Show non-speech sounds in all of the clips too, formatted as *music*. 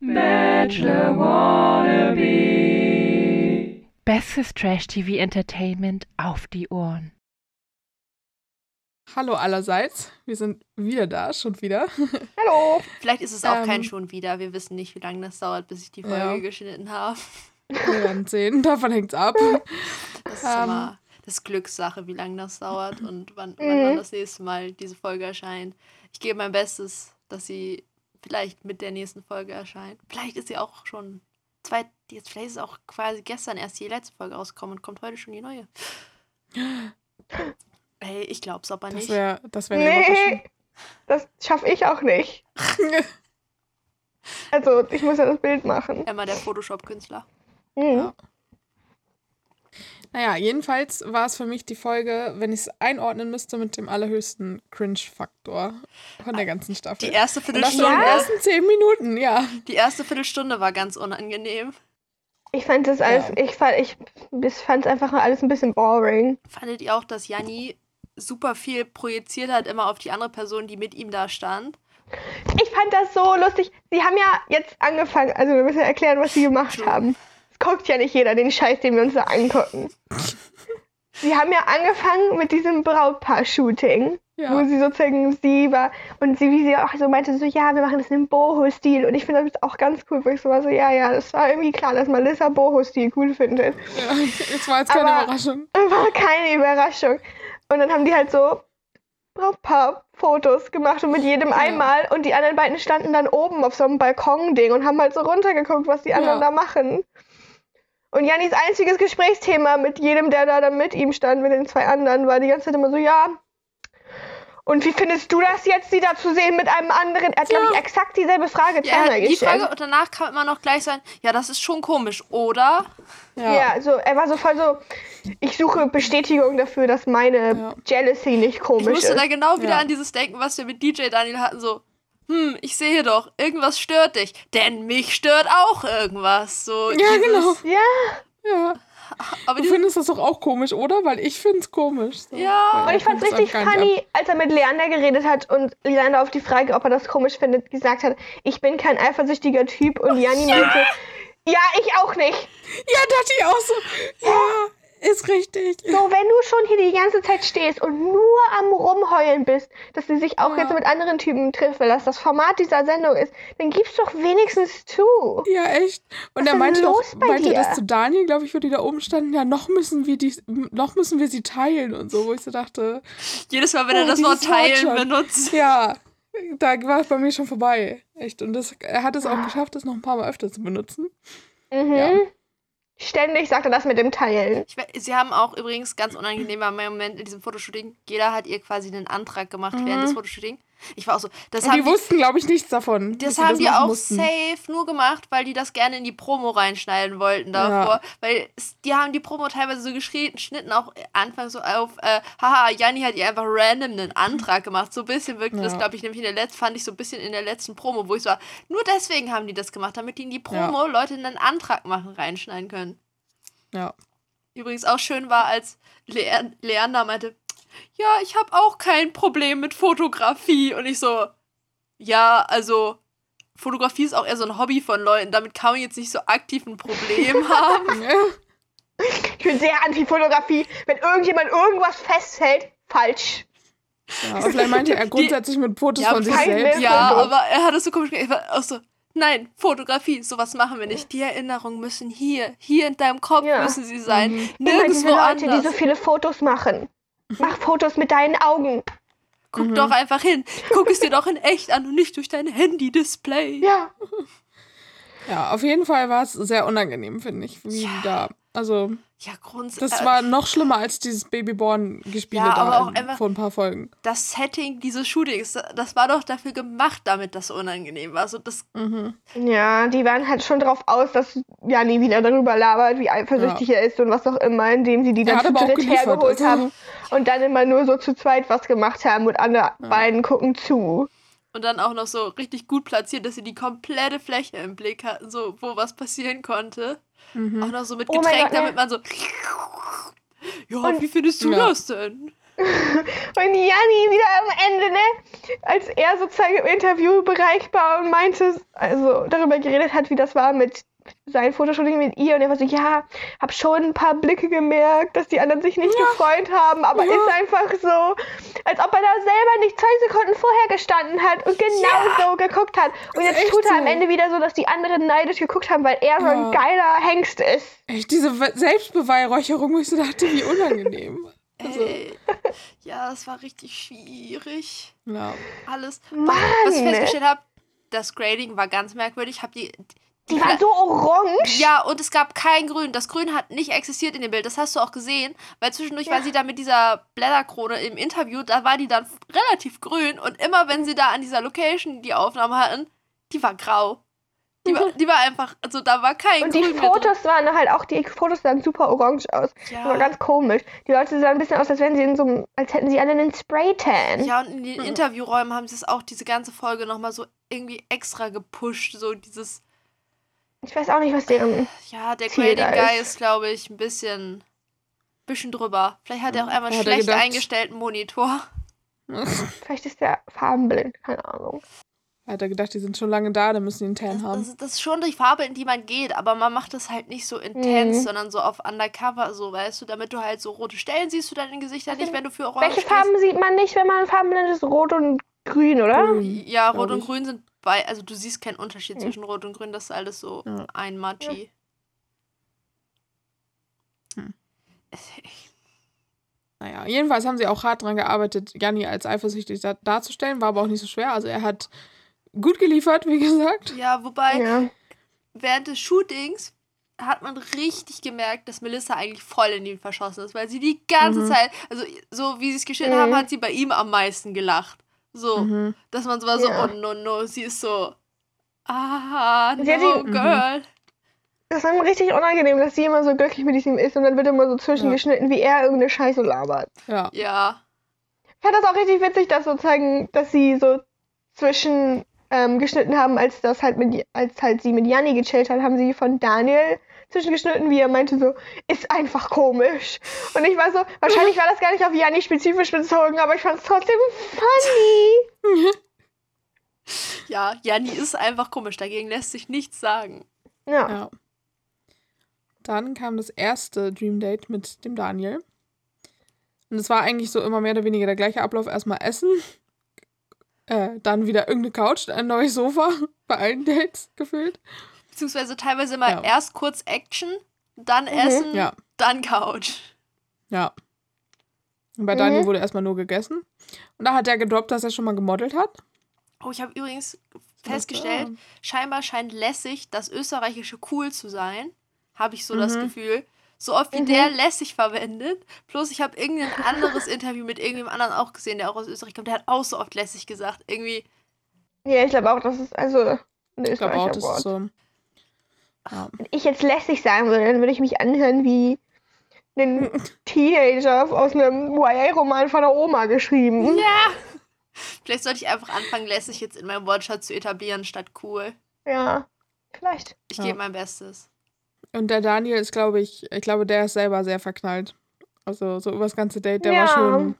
Bachelor Wannabe. Bestes Trash-TV-Entertainment auf die Ohren. Hallo allerseits, wir sind wieder da, schon wieder. *laughs* Hallo. Vielleicht ist es auch Ähm. kein schon wieder. Wir wissen nicht, wie lange das dauert, bis ich die Folge Ja. geschnitten habe. Wir werden sehen, davon hängt's ab. Das ist *laughs* Ähm. immer das Glückssache, wie lange das dauert und wann, wann Mhm. dann das nächste Mal diese Folge erscheint. Ich gebe mein Bestes, dass sie vielleicht mit der nächsten Folge erscheint. Vielleicht ist sie auch schon zwei, jetzt vielleicht ist auch quasi gestern erst die letzte Folge rausgekommen und kommt heute schon die neue. *gasps* Ey, ich glaub's aber Das nicht. wäre das wär. Nee, das schaffe ich auch nicht. *laughs* Also, ich muss ja das Bild machen. Emma, der Photoshop-Künstler. Mhm. Ja. Naja, jedenfalls war es für mich die Folge, wenn ich es einordnen müsste, mit dem allerhöchsten Cringe-Faktor von der ganzen Staffel. Die erste Und das Viertelstunde, den ersten zehn Minuten, ja. die erste Viertelstunde war ganz unangenehm. Ich fand das alles, Ja. ich fand, ich, ich fand es einfach alles ein bisschen boring. Fandet ihr auch, dass Janni super viel projiziert hat, immer auf die andere Person, die mit ihm da stand? Ich fand das so lustig. Sie haben ja jetzt angefangen, also wir müssen ja erklären, was sie gemacht True. haben. Es guckt ja nicht jeder den Scheiß, den wir uns da angucken. *laughs* Sie haben ja angefangen mit diesem Brautpaar-Shooting, wo Ja. sie sozusagen sie war und sie, wie sie auch so meinte, so, ja, wir machen das im Boho-Stil. Und ich finde das auch ganz cool, wo ich so war, so, ja, ja, das war irgendwie klar, dass Melissa Boho-Stil cool findet. ja. Das war jetzt keine Aber- Überraschung. War keine Überraschung. Und dann haben die halt so Brautpaar-Fotos gemacht und mit jedem einmal. Und die anderen beiden standen dann oben auf so einem Balkon-Ding und haben halt so runtergeguckt, was die anderen Ja. da machen. Und Jannis einziges Gesprächsthema mit jedem, der da dann mit ihm stand, mit den zwei anderen, war die ganze Zeit immer so, ja. Und wie findest du das jetzt, sie da zu sehen mit einem anderen? Er hat, glaube ich, exakt dieselbe Frage Ja, zweimal die gestellt. Frage und danach kam immer noch gleich sein, ja, das ist schon komisch, oder? Ja. Ja, so, er war so voll so, ich suche Bestätigung dafür, dass meine Ja. Jealousy nicht Ich komisch musste ist. da genau wieder Ja. an dieses denken, was wir mit DJ Daniel hatten, so, hm, ich sehe doch, irgendwas stört dich, denn mich stört auch irgendwas. So Ja, dieses, genau. Ja, Ja. Aber Du findest das doch auch komisch, oder? Weil ich find's komisch. So. Ja. Weil und ich fand's richtig funny, als er mit Leander geredet hat und Leander auf die Frage, ob er das komisch findet, gesagt hat, ich bin kein eifersüchtiger Typ und Janni meinte, ja, ich auch nicht. Ja, dachte ich auch so. Ja, ist richtig. So, wenn du schon hier die ganze Zeit stehst und nur am Rumheulen bist, dass sie sich auch Ja. jetzt mit anderen Typen trifft, weil das das Format dieser Sendung ist, dann gib's doch wenigstens zu. Ja, echt. Und Was er meinte, los bei meinte dir? das zu Daniel, glaube ich, wo die da oben standen, ja, noch müssen wir die, noch müssen wir sie teilen und so, wo ich so dachte, jedes Mal, wenn er Oh, das Wort Wort teilen schon. benutzt. ja, da war es bei mir schon vorbei. Echt. Und das, er hat es Ah. auch geschafft, das noch ein paar Mal öfter zu benutzen. Mhm. Ja. Ständig sagt er das mit dem Teilen. Ich, sie haben auch übrigens ganz unangenehm mein Moment in diesem Fotoshooting. Jeder hat ihr quasi einen Antrag gemacht während des Fotoshooting. Ich war auch so, das Und haben die die, wussten, glaube ich, nichts davon. das haben die auch mussten. safe nur gemacht, weil die das gerne in die Promo reinschneiden wollten davor. Weil es, die haben die Promo teilweise so geschrien, schnitten auch Anfang so auf, äh, haha, Janni hat ihr einfach random einen Antrag gemacht. So ein bisschen wirkte das, Ja. glaube ich, nämlich in der letzten, fand ich so ein bisschen in der letzten Promo, wo ich so war, nur deswegen haben die das gemacht, damit die in die Promo Leute einen Antrag machen, reinschneiden können. Ja. Übrigens auch schön war, als Le Leander meinte, ja, ich habe auch kein Problem mit Fotografie. Und ich so, ja, also Fotografie ist auch eher so ein Hobby von Leuten. Damit kann man jetzt nicht so aktiv ein Problem *laughs* haben. Ich bin sehr anti-Fotografie. Wenn irgendjemand irgendwas festhält, falsch. Ja, aber vielleicht meinte er grundsätzlich mit Fotos Ja, von sich selbst. Ja, aber er hat es so komisch gemacht. Ich war auch so, nein, Fotografie, sowas machen wir nicht. Die Erinnerungen müssen hier, hier in deinem Kopf Ja. müssen sie sein. Immer diese Nirgendwo Leute, die anders. so viele Fotos machen. Mach Fotos mit deinen Augen. Guck doch einfach hin. Guck es dir doch in echt an und nicht durch dein Handy-Display. Ja. Ja, auf jeden Fall war es sehr unangenehm, finde ich, wie Ja. da. Also, Ja, grundsätzlich. das war noch schlimmer als dieses Babyborn-Gespiele Ja, da in, vor ein paar Folgen. das Setting dieses Shootings, das war doch dafür gemacht, damit das so unangenehm war. So, das, Ja, die waren halt schon drauf aus, dass Janni wieder darüber labert, wie eifersüchtig er ist und was auch immer, indem sie die dann zu dritt hergeholt also- haben und dann immer nur so zu zweit was gemacht haben und alle beiden gucken zu. und dann auch noch so richtig gut platziert, dass sie die komplette Fläche im Blick hatten, so wo was passieren konnte. Auch noch so mit Oh Getränk, Gott, ne. damit man so. *laughs* Ja, Und- wie findest du Ja. das denn? *laughs* Und Janni wieder am Ende, ne? Als er sozusagen im Interviewbereich war und meinte, also darüber geredet hat, wie das war mit sein Fotoshooting mit ihr und er war so, ja, hab schon ein paar Blicke gemerkt, dass die anderen sich nicht gefreut haben, aber Ja. ist einfach so, als ob er da selber nicht zwei Sekunden vorher gestanden hat und genau so geguckt hat. Und Ist jetzt echt tut er am so. Ende wieder so, dass die anderen neidisch geguckt haben, weil er so ein Ja. geiler Hengst ist. Echt, diese We- Selbstbeweihräucherung, wo ich so dachte, wie unangenehm. Also, Ey. *laughs* Ja, das war richtig schwierig. ja. Alles. Mann! Was ich festgestellt habe, das Grading war ganz merkwürdig. Hab die, Die war so orange. Ja, und es gab kein Grün. Das Grün hat nicht existiert in dem Bild. Das hast du auch gesehen. Weil zwischendurch war sie da mit dieser Blätterkrone im Interview. Da war die dann relativ grün. Und immer wenn sie da an dieser Location die Aufnahme hatten, die war grau. Die war, die war einfach, also da war kein Und die Grün drin. Fotos waren halt auch, die Fotos sahen super orange aus. Ja. Das war ganz komisch. Die Leute sahen ein bisschen aus, als wären sie in so einem, als hätten sie alle einen Spray-Tan. Ja, und in den Interviewräumen haben sie es auch diese ganze Folge nochmal so irgendwie extra gepusht. So dieses, Ich weiß auch nicht, was deren. ja, der Ziel Grading Guy ist. ist, glaube ich, ein bisschen, bisschen drüber. Vielleicht hat er auch einmal er schlecht eingestellten Monitor. *laughs* *laughs* Vielleicht ist der farbenblind, keine Ahnung. Hat er gedacht, die sind schon lange da, dann müssen die einen Tan Das, haben. das, das ist schon die Farbe, in die man geht, aber man macht das halt nicht so intens, Mhm. sondern so auf Undercover, so, weißt du, damit du halt so rote Stellen siehst du dann in Gesichtern nicht, wenn du für Orange Welche. Farben sieht man nicht, wenn man farbenblind ist? Rot und grün, oder? Ja, Rot und. Grün sind bei, also du siehst keinen Unterschied zwischen Rot und Grün, das ist alles so Ja. ein Matschi. Hm. *laughs* Naja, jedenfalls haben sie auch hart dran gearbeitet, Janni als eifersüchtig da darzustellen, war aber auch nicht so schwer. Also er hat gut geliefert, wie *laughs* gesagt. Ja, wobei Ja. während des Shootings hat man richtig gemerkt, dass Melissa eigentlich voll in ihn verschossen ist, weil sie die ganze Mhm. Zeit, also so wie sie es geschnitten Mhm. haben, hat sie bei ihm am meisten gelacht. So, Mhm. dass man so war so, Ja. oh no, no, sie ist so, ah, no, Sie hat ihn- girl. Das ist ihm richtig unangenehm, dass sie immer so glücklich mit ihm ist und dann wird immer so zwischengeschnitten, wie er irgendeine Scheiße labert. Ja. Ja, Ich fand das auch richtig witzig, dass sozusagen, dass sie so zwischen ähm, geschnitten haben, als das halt mit als halt sie mit Janni gechillt hat, haben sie von Daniel zwischengeschnitten, wie er meinte so, ist einfach komisch. Und ich war so, wahrscheinlich war das gar nicht auf Janni spezifisch bezogen, aber ich fand es trotzdem funny. *laughs* ja, Janni ist einfach komisch, dagegen lässt sich nichts sagen. Ja. Ja. Dann kam das erste Dream Date mit dem Daniel. Und es war eigentlich so immer mehr oder weniger der gleiche Ablauf. Erstmal essen, äh, dann wieder irgendeine Couch, ein neues Sofa, *laughs* bei allen Dates gefühlt. Beziehungsweise teilweise immer Ja. erst kurz Action, dann Essen, Ja, dann Couch. ja. Und bei Mhm. Daniel wurde erstmal nur gegessen. Und da hat er gedroppt, dass er schon mal gemodelt hat. Oh, ich habe übrigens festgestellt, scheinbar scheint lässig das österreichische cool zu sein. Habe ich so das Mhm. Gefühl. So oft wie Mhm. der lässig verwendet. Plus ich habe irgendein anderes Interview mit irgendjemand anderen auch gesehen, der auch aus Österreich kommt. Der hat auch so oft lässig gesagt. Irgendwie, Ja, ich glaube auch, das ist also ein Ich glaube auch, das Wort. ist so. Ja. Wenn ich jetzt lästig sagen würde, dann würde ich mich anhören wie ein *laughs* Teenager aus einem YA-Roman von der Oma geschrieben. ja. Vielleicht sollte ich einfach anfangen, lässig jetzt in meinem Wortschatz zu etablieren, statt cool. Ja, vielleicht. Ich Ja. gebe mein Bestes. Und der Daniel ist, glaube ich, ich glaube, der ist selber sehr verknallt. Also so übers ganze Date, der Ja. war schon.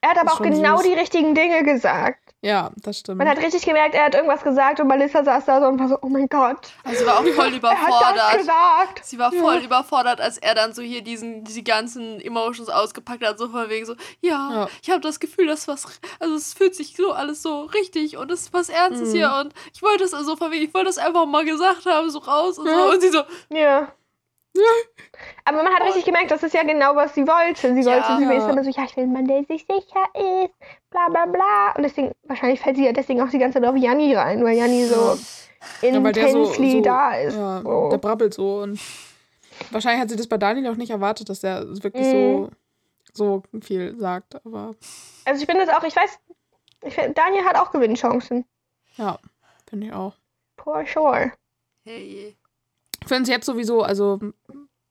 Er hat aber auch genau süß. die richtigen Dinge gesagt. Ja, das stimmt. Man hat richtig gemerkt, er hat irgendwas gesagt und Melissa saß da so und war so, oh mein Gott, Also sie war auch voll *laughs* er hat das überfordert. gesagt. Sie war voll überfordert, als er dann so hier diesen, diese ganzen Emotions ausgepackt hat, so von wegen so, ja, Ja. ich habe das Gefühl, dass was, also es fühlt sich so alles so richtig und es ist was Ernstes Mhm. hier und ich wollte es also von wegen, ich wollte es einfach mal gesagt haben, so raus und Ja. so und sie so, Ja. Aber man hat richtig gemerkt, das ist ja genau, was sie wollte. Sie Ja. wollte, sie Ja. ist immer so, ja, ich will einen Mann, der sich sicher ist, bla bla bla. Und deswegen, wahrscheinlich fällt sie ja deswegen auch die ganze Zeit auf Janni rein, weil Janni so Ja, der so, intensely so da ist. Ja, so. der brabbelt so und wahrscheinlich hat sie das bei Daniel auch nicht erwartet, dass der wirklich Mhm. so, so viel sagt. Aber Also ich finde das auch, ich weiß, ich find, Daniel hat auch Gewinnchancen. ja, finde ich auch. For sure. hey. Ich finde es jetzt sowieso, also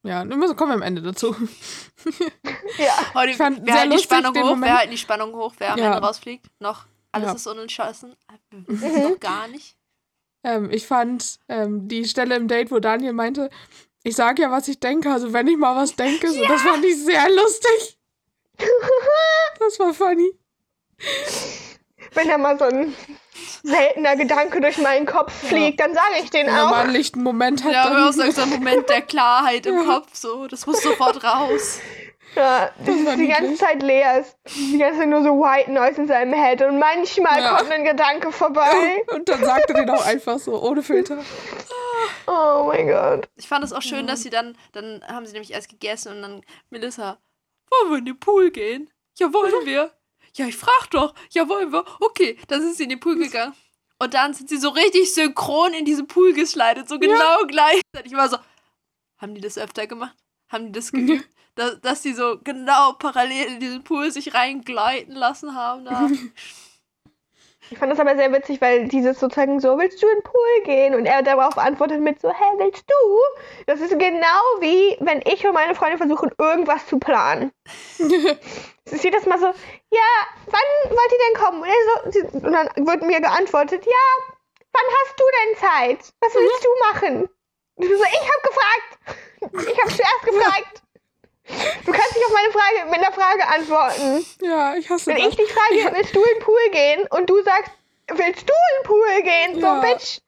ja, wir kommen wir am Ende dazu. *laughs* Ja. Heute, Ich fand wir sehr halten die lustig Spannung den hoch, Moment. wir halten die Spannung hoch, wer am Ja. Ende rausfliegt, noch, alles Ja. ist unentschlossen, wir Mhm. *laughs* wissen es noch gar nicht. Ähm, ich fand ähm, die Stelle im Date, wo Daniel meinte, ich sage ja, was ich denke, also wenn ich mal was denke, so, das fand ich sehr lustig. *laughs* Das war funny. Wenn da mal so ein seltener Gedanke durch meinen Kopf fliegt, dann sage ich den Wenn er mal auch. einen lichten Moment hat, Ja, aber auch dann... so ein Moment der Klarheit im *laughs* Kopf, so. Das muss sofort raus. Ja, das ist die ganze. Zeit leer ist. Die ganze Zeit nur so White Noise in seinem Head und manchmal Ja. kommt ein Gedanke vorbei. *laughs* Und dann sagt er den auch einfach so, ohne Filter. Oh mein Gott. Ich fand es auch schön, dass sie dann, dann haben sie nämlich erst gegessen und dann, Melissa, wollen wir in den Pool gehen? Ja, wollen wir. Ja, ich frag doch. Ja, wollen wir. Okay, dann sind sie in den Pool gegangen. Und dann sind sie so richtig synchron in diesen Pool geslidet, so genau gleichzeitig. Ich war so, haben die das öfter gemacht? Haben die das geübt? dass, dass die so genau parallel in diesen Pool sich reingleiten lassen haben da. *laughs* Ich fand das aber sehr witzig, weil dieses sozusagen so, willst du in den Pool gehen? Und er darauf antwortet mit so, hä, willst du? Das ist genau wie, wenn ich und meine Freunde versuchen, irgendwas zu planen. *laughs* Es ist jedes Mal so, ja, wann wollt ihr denn kommen? Und, so, und dann wird mir geantwortet, ja, wann hast du denn Zeit? Was willst du machen? Und ich so, ich hab gefragt. Ich hab zuerst gefragt. Du kannst nicht auf meine Frage mit einer Frage antworten. Ja, ich hasse Wenn das. ich dich frage, willst du in den Pool gehen? Und du sagst, willst du in den Pool gehen? Ja. So, Bitch,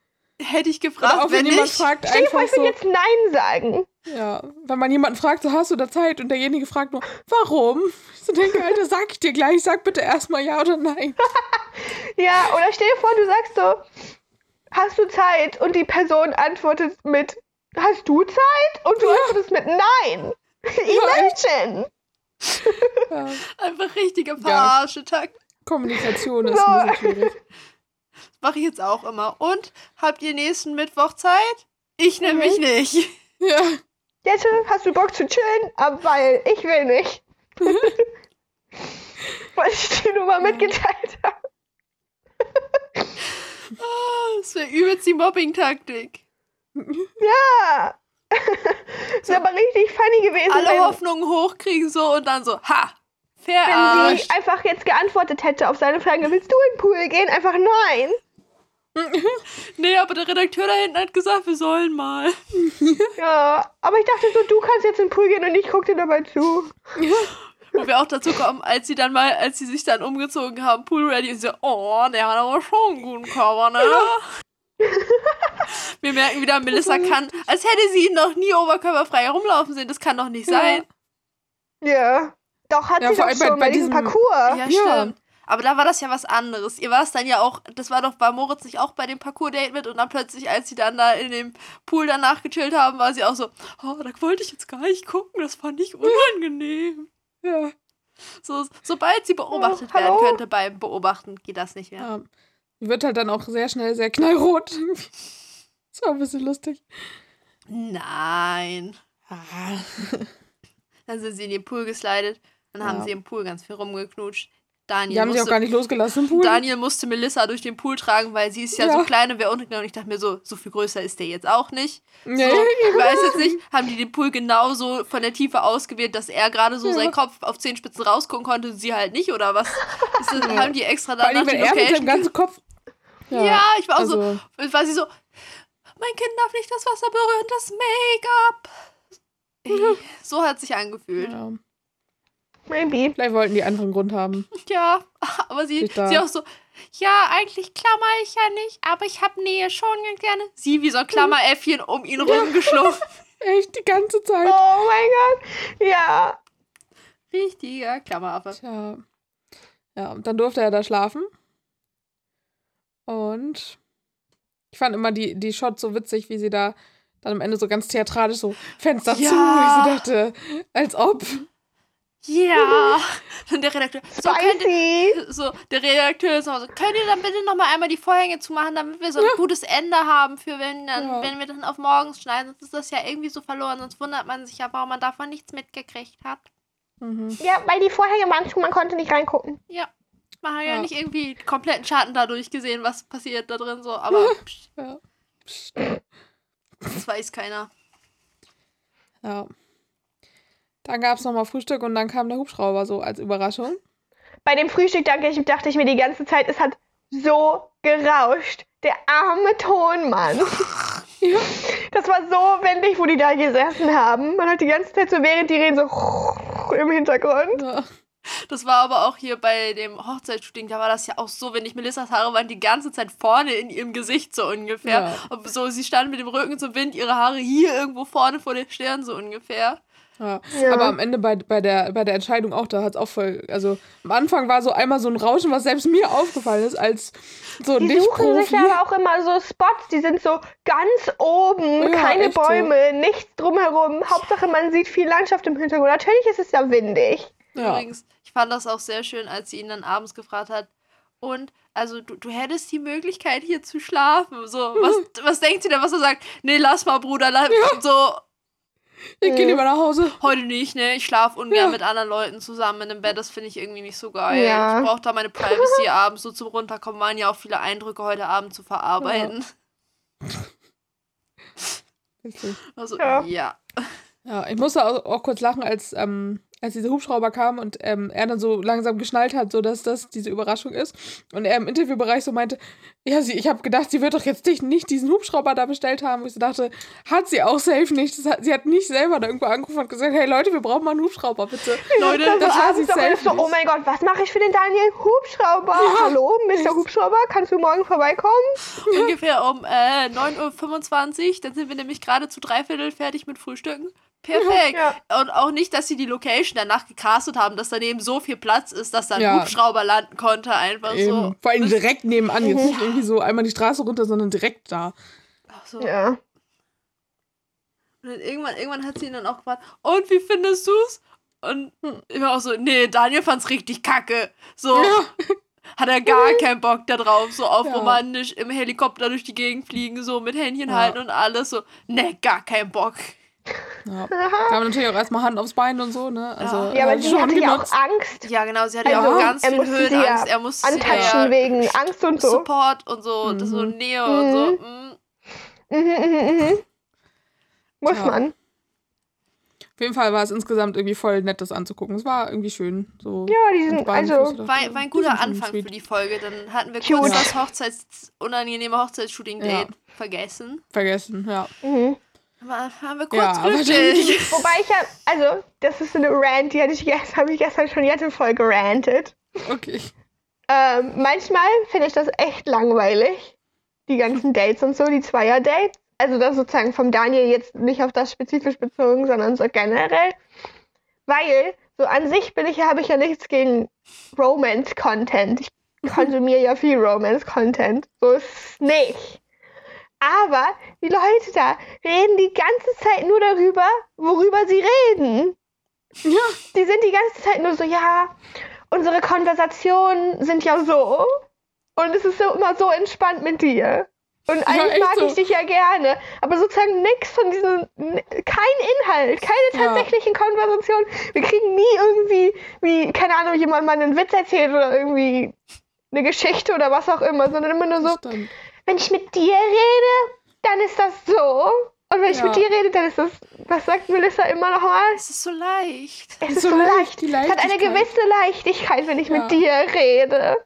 Hätte ich Oder gefragt, auch wenn wenn jemand nicht. fragt, stell dir vor, ich will so, jetzt Nein sagen. ja, wenn man jemanden fragt, so hast du da Zeit und derjenige fragt nur, warum? Ich so denke, Alter, sag ich dir gleich, sag bitte erstmal ja oder nein. *laughs* Ja, oder stell dir vor, du sagst so, hast du Zeit? Und die Person antwortet mit, hast du Zeit? Und du Ja. antwortest mit Nein. *laughs* Imagine. Ja, *laughs* Einfach richtige Verarsche-Takt. Kommunikation ist So. ein bisschen schwierig. Mache ich jetzt auch immer. Und habt ihr nächsten Mittwoch Zeit? Ich nämlich nicht. *laughs* Ja, Jette, hast du Bock zu chillen? Aber weil ich will nicht. Weil ich dir nur mal mitgeteilt habe. Ah, Das wäre übelst die Mobbing-Taktik. Ja. *laughs* Das wäre aber richtig funny gewesen, Alle Hoffnungen hochkriegen so und dann so, ha, wenn sie verarscht. einfach jetzt geantwortet hätte auf seine Frage, willst du in den Pool gehen? Einfach nein. *laughs* Nee, aber der Redakteur da hinten hat gesagt, wir sollen mal. *laughs* Ja, aber ich dachte so, du kannst jetzt in den Pool gehen und ich guck dir dabei zu. Wo wir auch dazu kommen, als sie dann mal, als sie sich dann umgezogen haben, Pool Ready, und sie so, oh, der hat aber schon einen guten Körper, ne? Wir merken wieder, Melissa kann, als hätte sie ihn noch nie oberkörperfrei herumlaufen sehen. Das kann doch nicht sein. Ja. Doch, hat Ja, sie vor doch allem bei- schon bei bei, diesem diesem- Parcours. Ja, Ja. stimmt. Aber da war das ja was anderes. Ihr war es dann ja auch, das war doch bei Moritz nicht auch bei dem Parcours-Date mit und dann plötzlich, als sie dann da in dem Pool danach gechillt haben, war sie auch so, oh, da wollte ich jetzt gar nicht gucken, das fand ich unangenehm. ja. So, sobald sie beobachtet Oh, werden könnte beim Beobachten, geht das nicht mehr. ja. Wird halt dann auch sehr schnell sehr knallrot. *laughs* Das war ein bisschen lustig. Nein. Ah. *laughs* Dann sind sie in den Pool geslidet, dann haben Ja. sie im Pool ganz viel rumgeknutscht. Daniel Die haben sie auch musste, gar nicht losgelassen im Pool. Daniel musste Melissa durch den Pool tragen, weil sie ist ja, Ja. so klein und wäre unten gegangen. Ich dachte mir so, so viel größer ist der jetzt auch nicht. Nee, So, ich weiß jetzt nicht, haben die den Pool genauso von der Tiefe ausgewählt, dass er gerade so Ja. seinen Kopf auf Zehenspitzen rausgucken konnte und sie halt nicht, oder was? *laughs* Das, Haben die extra Vor dann allem, wenn er mit seinem ganzen Kopf. Ja, ich war auch so, also, war sie so, mein Kind darf nicht das Wasser berühren, das Make-up. Ey, So hat sich angefühlt. Ja. Maybe. Vielleicht wollten die einfach einen Grund haben. *laughs* Ja, *laughs* aber sie, sie auch so, ja, eigentlich klammer ich ja nicht, aber ich habe Nähe schon ganz gerne. Sie wie so ein Klammeräffchen um ihn rumgeschlupft. *laughs* Echt die ganze Zeit. Oh mein Gott. Ja. Richtiger Klammeraffe. Tja. Ja, und dann durfte er da schlafen. Und ich fand immer die, die Shots so witzig, wie sie da dann am Ende so ganz theatralisch so Fenster zu. Ich Ja. so dachte, als ob. Ja. *laughs* Und der Redakteur, so, könnt ihr, so der Redakteur ist auch so, könnt ihr dann bitte nochmal einmal die Vorhänge zumachen, damit wir so ein Ja. gutes Ende haben für wenn, dann, Ja. wenn wir dann auf morgens schneiden. Sonst ist das ja irgendwie so verloren. Sonst wundert man sich ja, warum man davon nichts mitgekriegt hat. Mhm. Ja, weil die Vorhänge waren zu, man konnte nicht reingucken. Ja. Man hat ja, Ja. nicht irgendwie den kompletten Schatten dadurch gesehen, was passiert da drin so, aber *laughs* pst, Ja. Das weiß keiner. ja. Dann gab es nochmal Frühstück und dann kam der Hubschrauber so als Überraschung. Bei dem Frühstück dachte ich, dachte ich mir die ganze Zeit, es hat so gerauscht. Der arme Tonmann. *laughs* Ja. Das war so wendig, wo die da gesessen haben. Man hat die ganze Zeit so, während die reden, so im Hintergrund. Ja. Das war aber auch hier bei dem Hochzeitsshooting, da war das ja auch so, wenn ich Melissas Haare waren die ganze Zeit vorne in ihrem Gesicht so ungefähr. Ja. Und so, sie stand mit dem Rücken zum Wind, ihre Haare hier irgendwo vorne vor den Stirn so ungefähr. Ja. Ja. Aber am Ende bei, bei, der, bei der Entscheidung auch, da hat es auch voll. Also am Anfang war so einmal so ein Rauschen, was selbst mir aufgefallen ist, als so Die suchen sich aber auch immer so Spots, die sind so ganz oben, Ja, keine echt so. Bäume, nichts drumherum. Hauptsache man sieht viel Landschaft im Hintergrund. Natürlich ist es ja windig. Ja. Übrigens, ich fand das auch sehr schön, als sie ihn dann abends gefragt hat. Und, also, du, du hättest die Möglichkeit, hier zu schlafen. So, was, *laughs* was denkt sie denn, was er sagt? Nee, lass mal, Bruder. Lass, So, Ich gehe lieber nach Hause. heute nicht, ne? Ich schlafe ungern Ja. mit anderen Leuten zusammen im Bett. Das finde ich irgendwie nicht so geil. Ja. Ich brauche da meine Privacy *laughs* abends so zum Runterkommen. Waren ja auch viele Eindrücke heute Abend zu verarbeiten. *laughs* Also, Ja. ja. Ja, ich musste auch, auch kurz lachen, als, ähm, als dieser Hubschrauber kam und ähm, er dann so langsam geschnallt hat, so dass das diese Überraschung ist. Und er im Interviewbereich so meinte, ja, sie, ich habe gedacht, sie wird doch jetzt nicht, nicht diesen Hubschrauber da bestellt haben. Wo ich so dachte, hat sie auch safe nicht. Hat, sie hat nicht selber da irgendwo angerufen und gesagt, hey Leute, wir brauchen mal einen Hubschrauber, bitte. Leute, Das das war sie safe so, oh mein Gott, was mache ich für den Daniel? Hubschrauber. Hallo, Mr. Hubschrauber, kannst du morgen vorbeikommen? *laughs* ungefähr um äh, 9.25 Uhr. Dann sind wir nämlich gerade zu dreiviertel fertig mit Frühstücken. Perfekt. Ja. Und auch nicht, dass sie die Location danach gecastet haben, dass daneben so viel Platz ist, dass da ein Ja. Hubschrauber landen konnte. Einfach Eben. so. Vor allem direkt nebenan, jetzt Mhm. nicht irgendwie so einmal die Straße runter, sondern direkt da. Ach so. Ja. Und dann irgendwann, irgendwann hat sie ihn dann auch gefragt, und wie findest du's? Und ich war auch so, nee, Daniel fand's richtig kacke. So hat er gar keinen Bock da drauf, so auf Ja. romantisch im Helikopter durch die Gegend fliegen, so mit Händchen Ja. halten und alles. So, nee, gar keinen Bock. Ja. *laughs* Haben natürlich auch erstmal Hand aufs Bein und so, ne? Also, Ja. Ja, aber hat sie schon hatte ja auch. Angst. Ja, genau, sie hatte ja Also, auch ganz er viel ja Höhenangst. Er musste sie Antatschen ja wegen Angst und so. Support und so, das so Mhm. Nähe und so. Mm. Mhm, mhm, mhm. Muss Ja. man. Auf jeden Fall war es insgesamt irgendwie voll nett, das anzugucken. Es war irgendwie schön. So Ja, die sind, also, War, war ein guter Anfang für die Folge. Dann hatten wir Cute. kurz Ja. das Hochzeits unangenehme Hochzeitsshooting-Date vergessen. Vergessen, ja. mhm. Aber haben wir kurz Ja, aber glücklich. *laughs* Wobei ich ja, also, das ist so eine Rant, die hatte ich gestern, *laughs* habe ich gestern schon jetzt voll gerantet. Okay. Ähm, manchmal finde ich das echt langweilig. Die ganzen *laughs* Dates und so, die Zweier-Dates. Also das sozusagen vom Daniel jetzt nicht auf das spezifisch bezogen, sondern so generell. Weil, so an sich bin ich ja, habe ich ja nichts gegen Romance-Content. Ich konsumiere ja viel Romance-Content. So ist es nicht. Aber die Leute da reden die ganze Zeit nur darüber, worüber sie reden. Ja. Die sind die ganze Zeit nur so, ja, unsere Konversationen sind ja so. Und es ist so immer so entspannt mit dir. Und eigentlich echt mag so. ich dich ja gerne. Aber sozusagen nichts von diesen, n- kein Inhalt, keine Ja. tatsächlichen Konversationen. Wir kriegen nie irgendwie, wie, keine Ahnung, jemand mal einen Witz erzählt oder irgendwie eine Geschichte oder was auch immer, sondern immer nur so, Stimmt. Wenn ich mit dir rede, dann ist das so. Und wenn ich Ja. mit dir rede, dann ist das, was sagt Melissa immer nochmal? Es ist so leicht. Es Ist so so leicht, Es hat eine gewisse Leichtigkeit, wenn ich Ja. mit dir rede.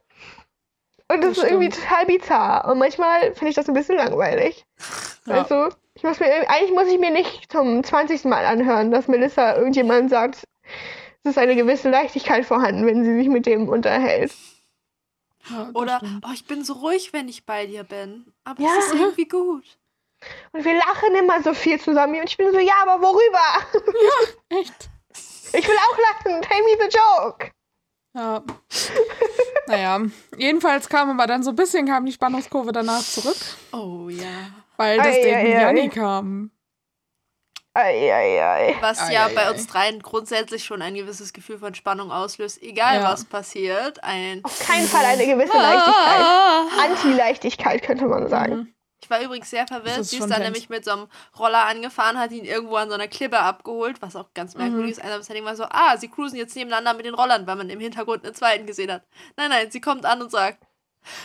Und das, Das ist irgendwie total bizarr. Und manchmal finde ich das ein bisschen langweilig. Ja. Also, ich muss mir, eigentlich muss ich mir nicht zum 20. Mal anhören, dass Melissa irgendjemand sagt, es ist eine gewisse Leichtigkeit vorhanden, wenn sie sich mit dem unterhält. Ja, Oder, oh, ich bin so ruhig, wenn ich bei dir bin. Aber Ja. es ist irgendwie gut. Und wir lachen immer so viel zusammen. Und ich bin so, ja, aber worüber? *laughs* Echt? Ich will auch lachen. Tell me the joke. Ja. naja, jedenfalls kam aber dann so ein bisschen, kam die Spannungskurve danach zurück, Oh ja. weil das Ei, Date ei, ei. Eieiei. Was Ei, ja ei, bei ei. uns dreien grundsätzlich schon ein gewisses Gefühl von Spannung auslöst, egal Ja. was passiert. Ein Auf keinen Fall eine gewisse Leichtigkeit. Ah. Anti-Leichtigkeit, könnte man sagen. Mhm. Ich war übrigens sehr verwirrt. Sie ist dann nämlich mit so einem Roller angefahren, hat ihn irgendwo an so einer Klippe abgeholt, was auch ganz merkwürdig ist. Einsames Setting war so, ah, sie cruisen jetzt nebeneinander mit den Rollern, weil man im Hintergrund einen zweiten gesehen hat. Nein, nein, sie kommt an und sagt,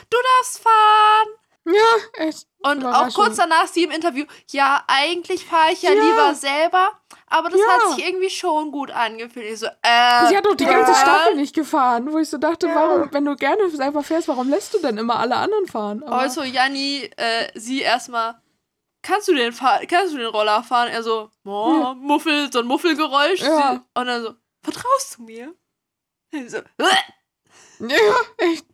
du darfst fahren. Ja, echt. Und auch kurz danach sie im Interview, ja, eigentlich fahre ich ja, Ja. lieber selber, aber das Ja. hat sich irgendwie schon gut angefühlt. Ich so, äh, Sie hat doch die ja. ganze Staffel nicht gefahren, wo ich so dachte, Ja. warum, wenn du gerne selber fährst, warum lässt du denn immer alle anderen fahren? Aber- Also, Janni, äh, sie erstmal, kannst du den fahr kannst du den Roller fahren? Er so, oh, Muffel, so ein Muffelgeräusch. Ja. Und dann so, vertraust du mir? So, Ja, echt.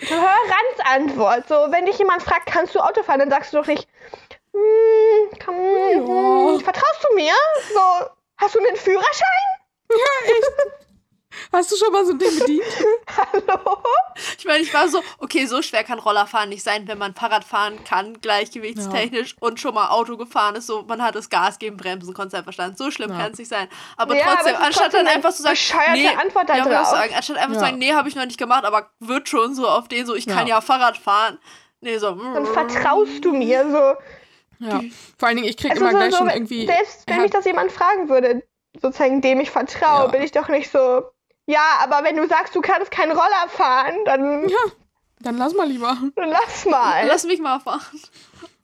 Hörans Antwort. So, wenn dich jemand fragt, kannst du Auto fahren, dann sagst du doch nicht, hm, komm, Ja. hm, vertraust du mir? So, hast du einen Führerschein? *laughs* Hast du schon mal so ein Ding bedient? *laughs* Hallo? ich meine, ich war so, okay, so schwer kann Rollerfahren nicht sein, wenn man Fahrrad fahren kann, gleichgewichtstechnisch und schon mal Auto gefahren ist. So, man hat das Gas geben, Bremsen, Konzept verstanden. So schlimm Ja. kann es nicht sein. Aber Ja, aber trotzdem, ist anstatt dann einfach zu sagen, nee, Antwort da ja, drauf. sagen, anstatt einfach zu Ja. sagen, nee, habe ich noch nicht gemacht, aber wird schon so auf den so, ich kann Ja. ja Fahrrad fahren. Nee, so. Dann vertraust du mir so. Ja. Vor allen Dingen, ich krieg Es immer so, gleich so, schon irgendwie. Selbst wenn mich das jemand fragen würde, sozusagen dem ich vertraue, Ja. bin ich doch nicht so, ja, aber wenn du sagst, du kannst keinen Roller fahren, dann, Ja, dann lass mal lieber. dann lass mal. Lass mich mal fahren.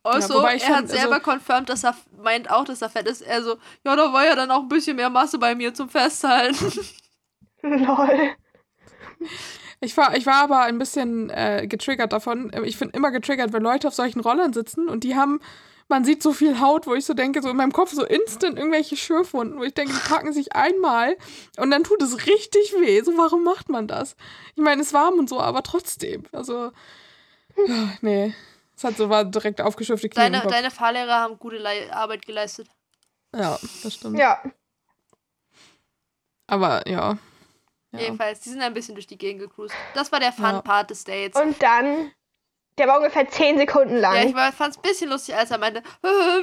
Also, ich er hat selber also- confirmed, dass er meint auch, dass er fett ist. Er so, ja, da war ja dann auch ein bisschen mehr Masse bei mir zum Festhalten. *laughs* Lol. Ich war, ich war aber ein bisschen äh, getriggert davon. Ich bin immer getriggert, wenn Leute auf solchen Rollern sitzen und die haben, man sieht so viel Haut, wo ich so denke, so in meinem Kopf so instant irgendwelche Schürfwunden, wo ich denke, die packen sich einmal und dann tut es richtig weh. So, warum macht man das? Ich meine, es ist warm und so, aber trotzdem. Also, ja, nee. Es hat so war direkt aufgeschürfte Knie Deine, deine Fahrlehrer haben gute Lei Arbeit geleistet. Ja, das stimmt. Ja, Aber ja. ja. Jedenfalls, die sind ein bisschen durch die Gegend gecruised. Das war der Ja. Fun-Part des Dates. und dann, der war ungefähr 10 Sekunden lang. Ja, ich fand es ein bisschen lustig, als er meinte,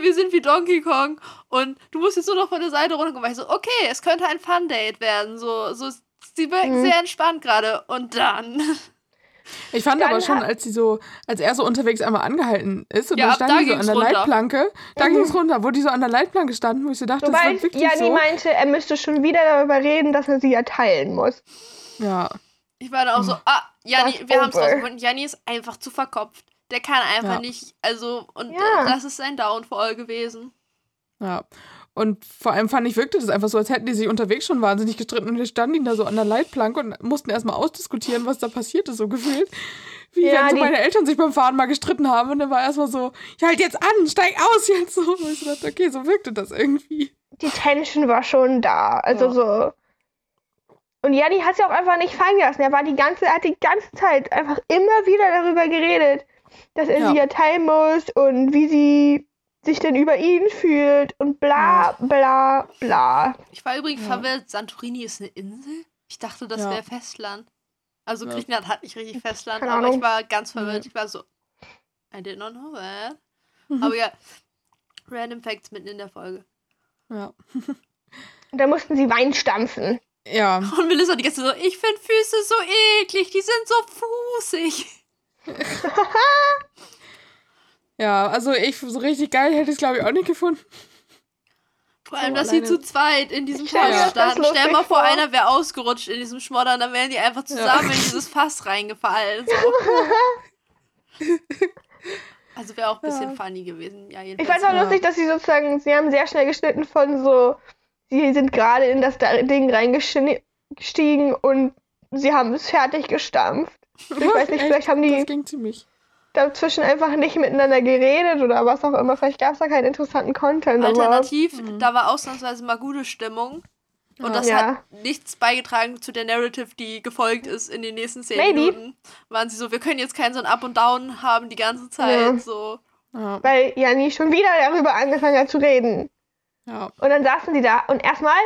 wir sind wie Donkey Kong und du musst jetzt nur noch von der Seite runterkommen. Weil ich so, okay, es könnte ein Fun-Date werden. So, so, sie wirken Mhm. sehr entspannt gerade. Und dann, *laughs* Ich fand Dann aber schon, als sie so, als er so unterwegs einmal angehalten ist und Ja, dann standen da die so an der runter. Leitplanke, da Mhm. ging es runter, wo die so an der Leitplanke standen, wo ich so dachte, das Sobald wird wirklich Janni so. meinte, er müsste schon wieder darüber reden, dass er sie ja teilen muss. Ja, ich war dann auch so, ah, Janni, wir haben es rausgefunden. Janni ist einfach zu verkopft. Der kann einfach Ja. nicht, also, und Ja. das ist sein Downfall gewesen. ja. Und vor allem fand ich, wirkte das einfach so, als hätten die sich unterwegs schon wahnsinnig gestritten und wir standen da so an der Leitplanke und mussten erstmal ausdiskutieren, was da passiert ist, so gefühlt. Wie Ja, wenn so meine Eltern sich beim Fahren mal gestritten haben und dann war erstmal so, ja, halt jetzt an, steig aus jetzt *laughs* so. Und ich dachte, okay, so wirkte das irgendwie. Die Tension war schon da. Also Ja. so. Und Janni hat sie auch einfach nicht fallen gelassen. Er war die ganze, er hat die ganze Zeit einfach immer wieder darüber geredet, dass er Ja. sie ja teilen muss und wie sie sich denn über ihn fühlt und bla bla bla. Ich war übrigens Ja. verwirrt, Santorini ist eine Insel? Ich dachte, das Ja. wäre Festland. Also Ja. Griechenland hat nicht richtig Festland, Keine aber Ahnung. ich war ganz verwirrt. Ich war so, I did not know that. Mhm. Aber ja, Random Facts mitten in der Folge. Ja. Und dann mussten sie Wein stampfen. Ja. Und Melissa die ganze Zeit so, ich finde Füße so eklig, die sind so fußig. *laughs* Ja, also ich so richtig geil hätte ich es glaube ich auch nicht gefunden. Vor allem, Oh, dass sie zu zweit in diesem *laughs* Fass standen. Stell mal vor, vor. einer wäre ausgerutscht in diesem Schmoddern, dann wären die einfach zusammen in dieses Fass reingefallen. So. *laughs* Also wäre auch ein bisschen Ja. funny gewesen. Ja, Ich jedenfalls. fand es auch Ja. lustig, dass sie sozusagen, sie haben sehr schnell geschnitten von so, sie sind gerade in das da- Ding reingestiegen und sie haben es fertig gestampft. Ich weiß nicht, vielleicht haben die Das ging ziemlich. dazwischen einfach nicht miteinander geredet oder was auch immer. Vielleicht gab es da keinen interessanten Content. Alternativ, Mhm. da war ausnahmsweise mal gute Stimmung. Und das Ja. hat nichts beigetragen zu der Narrative, die gefolgt ist in den nächsten zehn Maybe. Minuten. Waren sie so, wir können jetzt keinen so ein Up und Down haben die ganze Zeit. Ja. So. Ja, weil Janni schon wieder darüber angefangen hat zu reden. Ja. Und dann saßen sie da und erstmal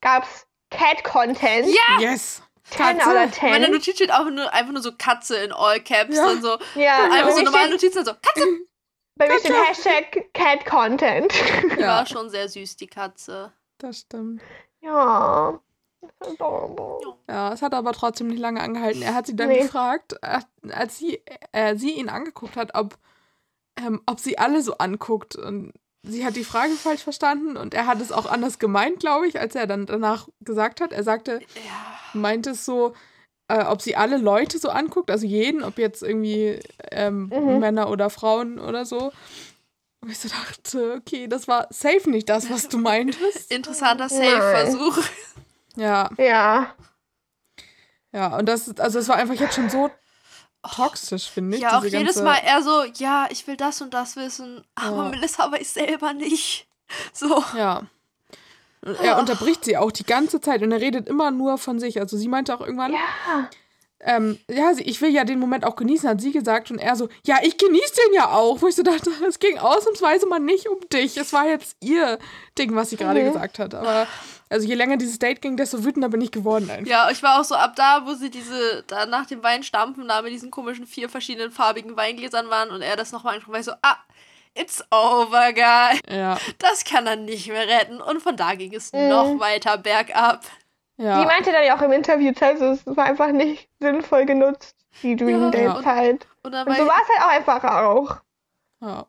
gab's Cat-Content. Ja! Yes. 10 Katze. oder Meine 10. Notiz steht auch nur, einfach nur so Katze in All Caps Ja. und so. Ja, Einfach bei so normale steht, Notizen, so Katze. bei mir steht Hashtag Cat-Content. Die Ja. war schon sehr süß, die Katze. Das stimmt. Ja. Das ist adorable. Ja, es hat aber trotzdem nicht lange angehalten. Er hat sie dann Nee. gefragt, als sie, äh, sie ihn angeguckt hat, ob, ähm, ob sie alle so anguckt. Und sie hat die Frage falsch verstanden und er hat es auch anders gemeint, glaube ich, als er dann danach gesagt hat. Er sagte, Ja. meinte es so, äh, ob sie alle Leute so anguckt, also jeden, ob jetzt irgendwie ähm, Mhm. Männer oder Frauen oder so. Und ich so dachte, okay, das war safe nicht das, was du meintest. Interessanter. Safe-Versuch. Ja, Ja. ja, und das, also es war einfach jetzt schon so toxisch, finde ich. Ja, auch diese jedes ganze- Mal er so, ja, ich will das und das wissen, aber Ja. Melissa weiß selber nicht. *laughs* So. Ja. Und er unterbricht sie auch die ganze Zeit und er redet immer nur von sich. Also sie meinte auch irgendwann, Ja. ähm, ja, sie- ich will ja den Moment auch genießen, hat sie gesagt. Und er so, ja, ich genieße den ja auch. Wo ich so dachte, *laughs* es ging ausnahmsweise mal nicht um dich. Es war jetzt ihr Ding, was sie gerade Mhm. gesagt hat. Aber also je länger dieses Date ging, desto wütender bin ich geworden einfach. Ja, ich war auch so ab da, wo sie diese, da nach dem Wein stampfen, da mit diesen komischen vier verschiedenen farbigen Weingläsern waren und er das nochmal angesprochen war, ich so, ah, it's over, guy. Ja, Das kann er nicht mehr retten. Und von da ging es Mhm. noch weiter bergab. Die ja. meinte dann ja auch im Interview, also es war einfach nicht sinnvoll genutzt, die Dream Ja. Date-Zeit. Und dann Und war so war es halt auch einfach auch. ja.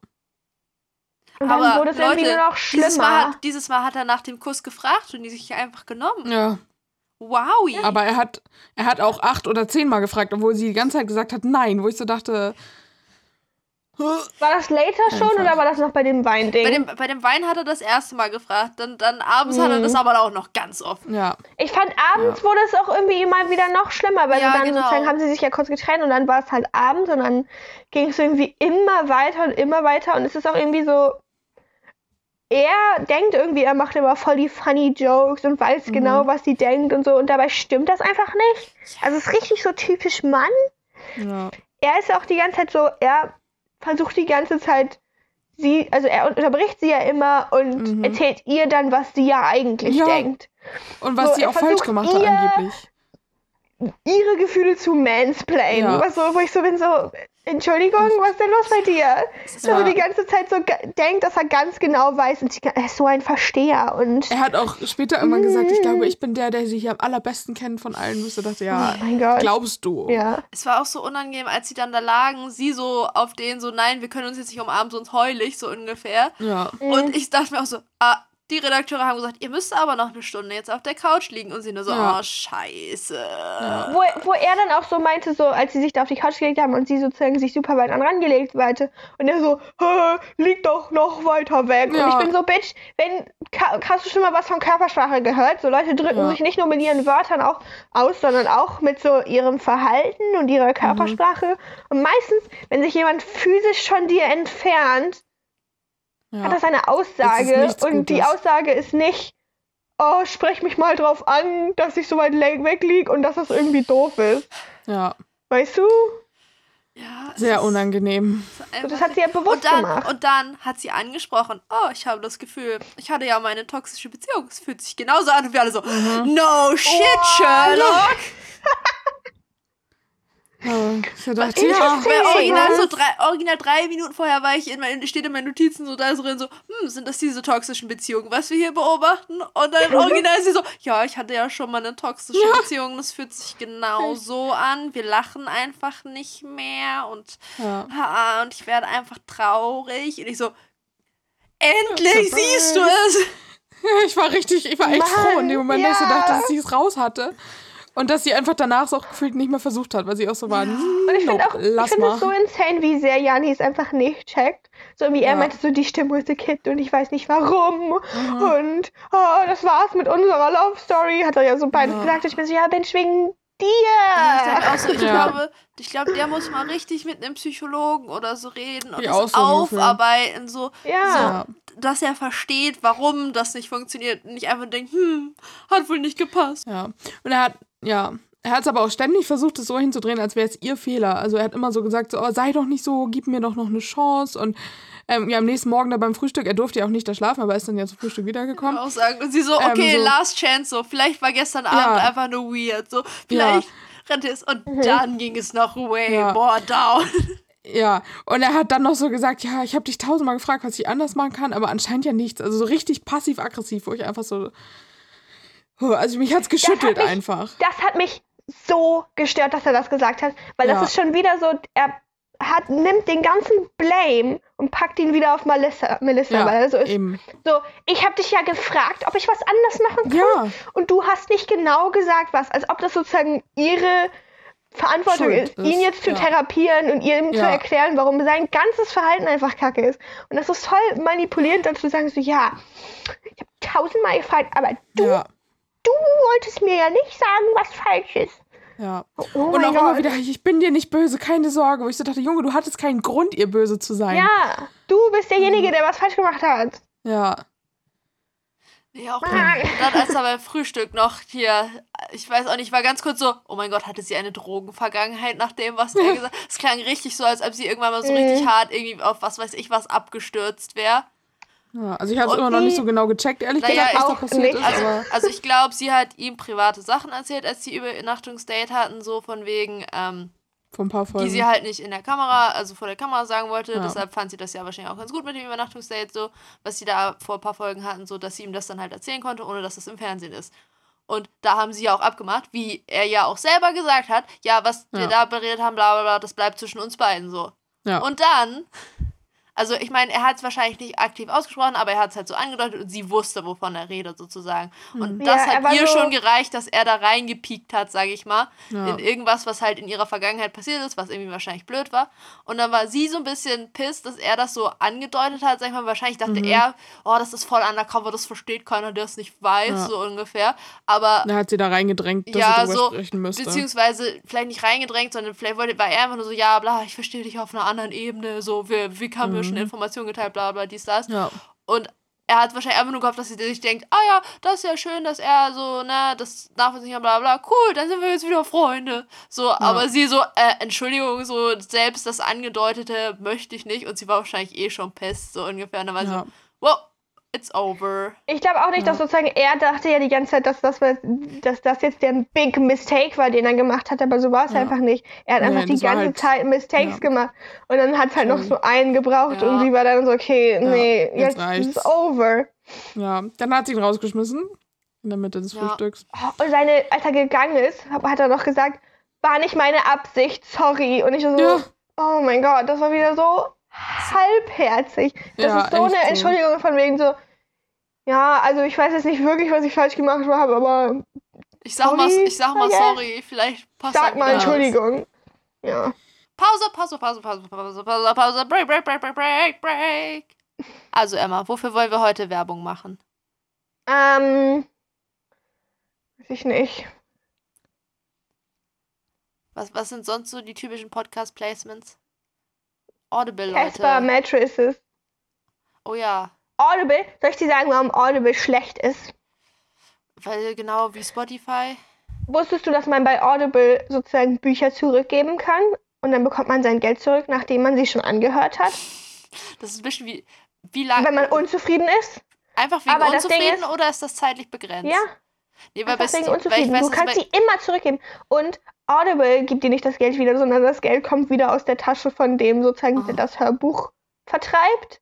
Und dann aber wurde es irgendwie Leute, nur noch dieses Mal, schlimmer. hat, dieses Mal hat er nach dem Kuss gefragt und die sich einfach genommen. ja. Wow. Aber er hat, er hat auch acht oder zehnmal gefragt, obwohl sie die ganze Zeit gesagt hat, nein. Wo ich so dachte, War das later schon Einfach. oder war das noch bei dem Weinding? Bei dem, bei dem Wein hat er das erste Mal gefragt. Dann, dann abends hat er Mhm. das aber auch noch ganz oft. ja, Ich fand, abends wurde es auch irgendwie immer wieder noch schlimmer, weil Ja, dann genau. sozusagen haben sie sich ja kurz getrennt und dann war es halt abends und dann ging es irgendwie immer weiter und immer weiter und es ist auch irgendwie so, er denkt irgendwie, er macht immer voll die funny Jokes und weiß Mhm. genau, was sie denkt und so und dabei stimmt das einfach nicht. Also es ist richtig so typisch Mann. ja. Er ist auch die ganze Zeit so, er versucht die ganze Zeit sie, also er unterbricht sie ja immer und Mhm. erzählt ihr dann, was sie ja eigentlich Ja. denkt. Und was So, sie auch falsch gemacht hat angeblich. ihre Gefühle zu mansplainen. Ja. Was so, wo ich so bin, so, Entschuldigung, was ist denn los bei dir? So Ja. die ganze Zeit so denkt, dass er ganz genau weiß und er ist so ein Versteher und Er hat auch später irgendwann gesagt, ich glaube, ich bin der, der sie hier am allerbesten kennt von allen. So dachte, ja, oh mein Gott. glaubst du? ja. Es war auch so unangenehm, als sie dann da lagen, sie so auf den so, nein, wir können uns jetzt nicht umarmen, sonst heul ich, so ungefähr. Ja. Mhm. Und ich dachte mir auch so, ah, die Redakteure haben gesagt, ihr müsst aber noch eine Stunde jetzt auf der Couch liegen. Und sie nur so, Ja. oh, scheiße. Wo, wo er dann auch so meinte, so als sie sich da auf die Couch gelegt haben und sie sozusagen sich super weit an rangelegt weite und er so, "Hä, lieg doch noch weiter weg. Ja. Und ich bin so, Bitch, wenn, hast du schon mal was von Körpersprache gehört? So Leute drücken sich nicht nur mit ihren Wörtern auch aus, sondern auch mit so ihrem Verhalten und ihrer Körpersprache. Und meistens, wenn sich jemand physisch von dir entfernt, ja. hat das eine Aussage ist nichts und die. Aussage ist nicht, oh, sprech mich mal drauf an, dass ich so weit weg lieg und dass das irgendwie doof ist. ja. Weißt du? Ja, Sehr ist unangenehm. einfach- Das hat sie ja bewusst und dann, gemacht. Und dann hat sie angesprochen, oh, ich habe das Gefühl, ich hatte ja meine toxische Beziehung. Es fühlt sich genauso an. Und wir alle so, Mhm. no shit, Oh, Sherlock. *laughs* Ja, ich dachte, ja, original, so drei, original drei Minuten vorher war ich in mein, steht in meinen Notizen so da so drin, so, hm, sind das diese toxischen Beziehungen, was wir hier beobachten? Und dann original ist sie so, ja, ich hatte ja schon mal eine toxische Beziehung, das fühlt sich genau so an. Wir lachen einfach nicht mehr und, ja. ah, und ich werde einfach traurig. Und ich so, endlich Surprise. siehst du es! *laughs* Ich war richtig, ich war echt Mann, froh in dem Moment, dass ja. dachte, dass sie es raus hatte. Und dass sie einfach danach es auch gefühlt nicht mehr versucht hat, weil sie auch so war, Und ich nope, finde auch, ich mal. es so insane, wie sehr Jani es einfach nicht checkt. So wie er Ja. meinte, so die Stimmung ist Kid und ich weiß nicht warum. Mhm. Und oh, das war's mit unserer Love Story, hat er ja so beides Ja. gesagt. Ich bin so, ja, Mensch, wegen dir. Ja, ich, denk auch so, ich Ja. glaube, ich glaube, der muss mal richtig mit einem Psychologen oder so reden und das aufarbeiten, so, ja. Ja. dass er versteht, warum das nicht funktioniert und nicht einfach denkt, hm, hat wohl nicht gepasst. Ja. Und er hat, ja, er hat es aber auch ständig versucht, es so hinzudrehen, als wäre es ihr Fehler. Also er hat immer so gesagt, so, oh, sei doch nicht so, gib mir doch noch eine Chance. Und ähm, ja, am nächsten Morgen da beim Frühstück, er durfte ja auch nicht da schlafen, aber er ist dann ja zum Frühstück wiedergekommen. Auch sagen. Und sie so, Ähm, okay, so- last chance, so, vielleicht war gestern Abend Ja. einfach nur weird, so, vielleicht rennt es und dann ging es noch way Ja. more down. Ja, und er hat dann noch so gesagt, ja, ich habe dich tausendmal gefragt, was ich anders machen kann, aber anscheinend ja nichts. Also so richtig passiv-aggressiv, wo ich einfach so. Also mich hat's geschüttelt mich- einfach. Das hat mich so gestört, dass er das gesagt hat. Weil Ja. das ist schon wieder so, er hat, nimmt den ganzen Blame und packt ihn wieder auf Melissa, Melissa Ja, weil er so ist. eben. So, ich habe dich ja gefragt, ob ich was anders machen kann. Ja, Und du hast nicht genau gesagt, was. Als ob das sozusagen ihre Verantwortung Schuld ist, ihn jetzt zu ja. therapieren und ihm zu erklären, warum sein ganzes Verhalten einfach kacke ist. Und das ist voll manipulierend, dann zu sagen, so, ja, ich habe tausendmal gefragt, aber du, du wolltest mir ja nicht sagen, was falsch ist. ja. Oh Und auch immer wieder, ich bin dir nicht böse, keine Sorge. Wo ich so dachte, Junge, du hattest keinen Grund, ihr böse zu sein. Ja, du bist derjenige, Mhm. der was falsch gemacht hat. Ja, Ja, auch dann, und dann, als er beim Frühstück noch hier, ich weiß auch nicht, war ganz kurz so, oh mein Gott, hatte sie eine Drogenvergangenheit nach dem, was er *laughs* gesagt hat? Es klang richtig so, als ob sie irgendwann mal so Mhm. richtig hart irgendwie auf was weiß ich was abgestürzt wäre. Ja, also ich habe es immer noch nicht so genau gecheckt, ehrlich Naja, gesagt, was da passiert ist. Also, also ich glaube, sie hat ihm private Sachen erzählt, als sie Übernachtungsdate hatten, so von wegen, ähm, vor ein paar Folgen. die sie halt nicht in der Kamera, also vor der Kamera sagen wollte. Ja. Deshalb fand sie das ja wahrscheinlich auch ganz gut mit dem Übernachtungsdate, so, was sie da vor ein paar Folgen hatten, so, dass sie ihm das dann halt erzählen konnte, ohne dass das im Fernsehen ist. Und da haben sie ja auch abgemacht, wie er ja auch selber gesagt hat, ja, was wir Ja. da beredet haben, bla bla bla, das bleibt zwischen uns beiden so. ja. Und dann, also ich meine, er hat es wahrscheinlich nicht aktiv ausgesprochen, aber er hat es halt so angedeutet und sie wusste, wovon er redet sozusagen. Und Ja, das er hat ihr so- schon gereicht, dass er da reingepiekt hat, sage ich mal, Ja. in irgendwas, was halt in ihrer Vergangenheit passiert ist, was irgendwie wahrscheinlich blöd war. Und dann war sie so ein bisschen pisst, dass er das so angedeutet hat, sag ich mal. Wahrscheinlich dachte Mhm. er, oh, das ist voll undercover, das versteht keiner, der es nicht weiß, Ja. so ungefähr. Aber Da hat sie da reingedrängt, dass Ja, sie so, sprechen müsste. Beziehungsweise vielleicht nicht reingedrängt, sondern vielleicht wollte, war er einfach nur so, ja, bla, ich verstehe dich auf einer anderen Ebene, so, wir, wie haben wir schon Informationen geteilt, bla, bla, dies, das. Mhm. ja. Und er hat wahrscheinlich einfach nur gehofft, dass sie sich denkt, ah ja, das ist ja schön, dass er so, ne, das nachvollziehen kann, bla, bla, cool, dann sind wir jetzt wieder Freunde. So, aber sie so, äh, Entschuldigung, so, selbst das Angedeutete möchte ich nicht und sie war wahrscheinlich eh schon pest, so ungefähr. Und dann war Ja. so, well, it's over. Ich glaube auch nicht, dass sozusagen er dachte ja die ganze Zeit, dass das, war- dass das jetzt der Big Mistake war, den er gemacht hat, aber so war es Ja. einfach nicht. Er hat einfach die ganze halt- Zeit Mistakes ja. gemacht und dann hat es halt noch so einen gebraucht Ja. und sie war dann so, okay, nee, jetzt jetzt, es over. ja. Dann hat sie ihn rausgeschmissen. In der Mitte des. Frühstücks. Und seine, als er gegangen ist, hat er noch gesagt, war nicht meine Absicht, sorry. Und ich so, oh mein Gott, das war wieder so halbherzig. Das Ja, ist so eine so. Entschuldigung von wegen so, ja, also ich weiß jetzt nicht wirklich, was ich falsch gemacht habe, aber Ich sag mal, Sorry, ich sag mal guess. sorry, vielleicht passt sag halt mal. Entschuldigung. Ja. Pause, Pause, Pause, Pause, Pause, Pause, Pause, Break, Break, Break, Break, Break, Break. Also Emma, wofür wollen wir heute Werbung machen? Ähm, weiß ich nicht. Was, was sind sonst so die typischen Podcast-Placements? Audible, Casper Leute. Mattresses. Oh ja, Audible, soll ich dir sagen, warum Audible schlecht ist? weil genau wie Spotify. Wusstest du, dass man bei Audible sozusagen Bücher zurückgeben kann und dann bekommt man sein Geld zurück, nachdem man sie schon angehört hat, *laughs* Das ist ein bisschen wie, wie lange. wenn man unzufrieden ist? Einfach wegen aber unzufrieden ist- oder ist das zeitlich begrenzt? Ja, nee, weil Steam, weil ich unzufrieden. weiß, Du kannst sie immer zurückgeben. Und Audible gibt dir nicht das Geld wieder, sondern das Geld kommt wieder aus der Tasche von dem sozusagen, Oh. der das Hörbuch vertreibt.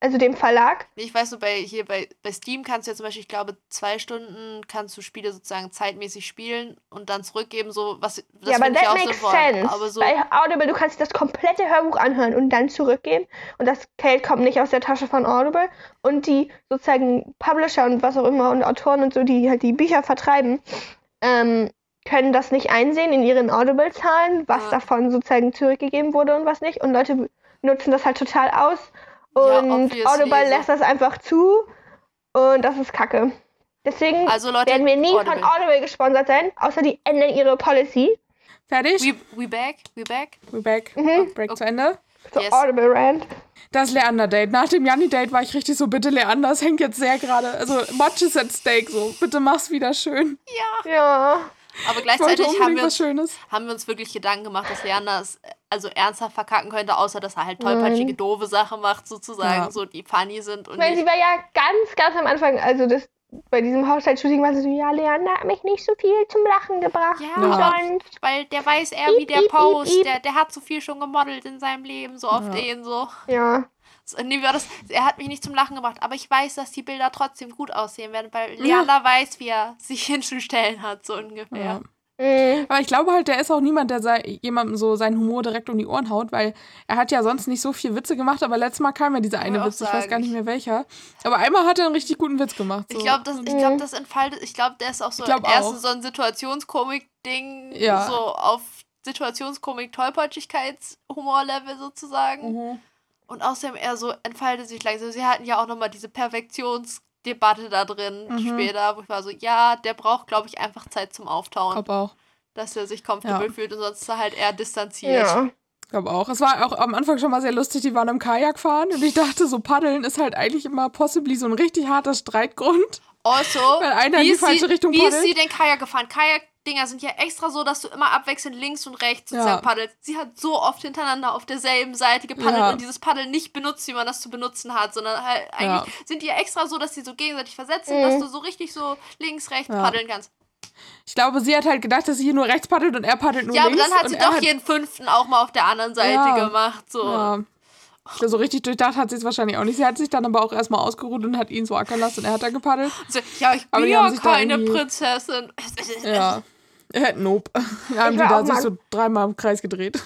Also dem Verlag. Ich weiß nur, bei, hier bei, bei Steam kannst du ja zum Beispiel, ich glaube, zwei Stunden kannst du Spiele sozusagen zeitmäßig spielen und dann zurückgeben, so was. Das ja, aber that auch makes sinnvoll. sense. Aber so, Bei Audible, du kannst das komplette Hörbuch anhören und dann zurückgeben. Und das Geld kommt nicht aus der Tasche von Audible. Und die sozusagen Publisher und was auch immer und Autoren und so, die halt die Bücher vertreiben, ähm, können das nicht einsehen in ihren Audible-Zahlen, was Ja. davon sozusagen zurückgegeben wurde und was nicht. Und Leute nutzen das halt total aus. Ja, Und obviously, Audible so. lässt das einfach zu. Und das ist kacke. Deswegen also Leute, werden wir nie Audible. von Audible gesponsert sein, außer die ändern ihre Policy. Fertig? We, we back? We back? We're back. Mhm. Break zu Ende. So Yes. Audible Rant. Das Leander-Date. Nach dem Janni-Date war ich richtig so, bitte Leander, es hängt jetzt sehr gerade. Also, Matches at Steak, so. Bitte mach's wieder schön. Ja. Aber gleichzeitig haben wir, uns, haben wir uns wirklich Gedanken gemacht, dass Leander es also ernsthaft verkacken könnte, außer dass er halt tollpatschige, Nein. doofe Sachen macht, sozusagen, Ja. so die funny sind und Ich meine, sie war ja ganz, ganz am Anfang, also das bei diesem Hochzeitsshooting war sie so, ja, Leander hat mich nicht so viel zum Lachen gebracht. Ja, sonst. Weil der weiß eher, wie der Post, der, der hat so viel schon gemodelt in seinem Leben, so auf Ja. den so. Ja. Nee, wie war das? Er hat mich nicht zum Lachen gebracht, aber ich weiß, dass die Bilder trotzdem gut aussehen werden, weil Ja. Leander weiß, wie er sich *laughs* hinzustellen hat, so ungefähr. Ja. Mhm. Aber ich glaube halt, der ist auch niemand, der sei, jemandem so seinen Humor direkt um die Ohren haut, weil er hat ja sonst nicht so viel Witze gemacht, aber letztes Mal kam ja dieser eine Witz, ich weiß sagen, gar nicht ich- mehr welcher. Aber einmal hat er einen richtig guten Witz gemacht. So. Ich glaube, das, ich Mhm. glaub, das entfaltet, ich glaube, der ist auch so erstens so ein Situationskomik-Ding, Ja. so auf Situationskomik-Tollpatschigkeits-Humor-Level sozusagen. Mhm. Und außerdem er so entfaltet sich langsam. Sie hatten ja auch nochmal diese Perfektionsdebatte da drin Mhm. später, wo ich war so, ja, der braucht, glaube ich, einfach Zeit zum Auftauen, Glaub auch. dass er sich comfortable Ja. fühlt und sonst ist er halt eher distanziert. Ja. Ich glaube auch. Es war auch am Anfang schon mal sehr lustig, die waren im Kajak fahren und ich dachte, so paddeln ist halt eigentlich immer possibly so ein richtig harter Streitgrund. Also, *laughs* Weil einer in wie die ist falsche sie, Richtung wie ist paddelt. sie den Kajak gefahren? Kajak-Dinger sind ja extra so, dass du immer abwechselnd links und rechts sozusagen Ja. paddelst. Sie hat so oft hintereinander auf derselben Seite gepaddelt Ja. und dieses Paddeln nicht benutzt, wie man das zu benutzen hat, sondern halt eigentlich sind die ja extra so, dass sie so gegenseitig versetzt sind, Mhm. dass du so richtig so links, rechts Ja. paddeln kannst. Ich glaube, sie hat halt gedacht, dass sie hier nur rechts paddelt und er paddelt nur ja, aber links. dann hat sie doch jeden fünften auch mal auf der anderen Seite Ja. gemacht. So. Ja. So richtig durchdacht hat sie es wahrscheinlich auch nicht. Sie hat sich dann aber auch erstmal ausgeruht und hat ihn so ackern lassen und er hat dann gepaddelt. So, ja, ich Aber bin haben ja keine Prinzessin. Ja. Äh, nope. Da haben Ich die war da sich so dreimal im Kreis gedreht.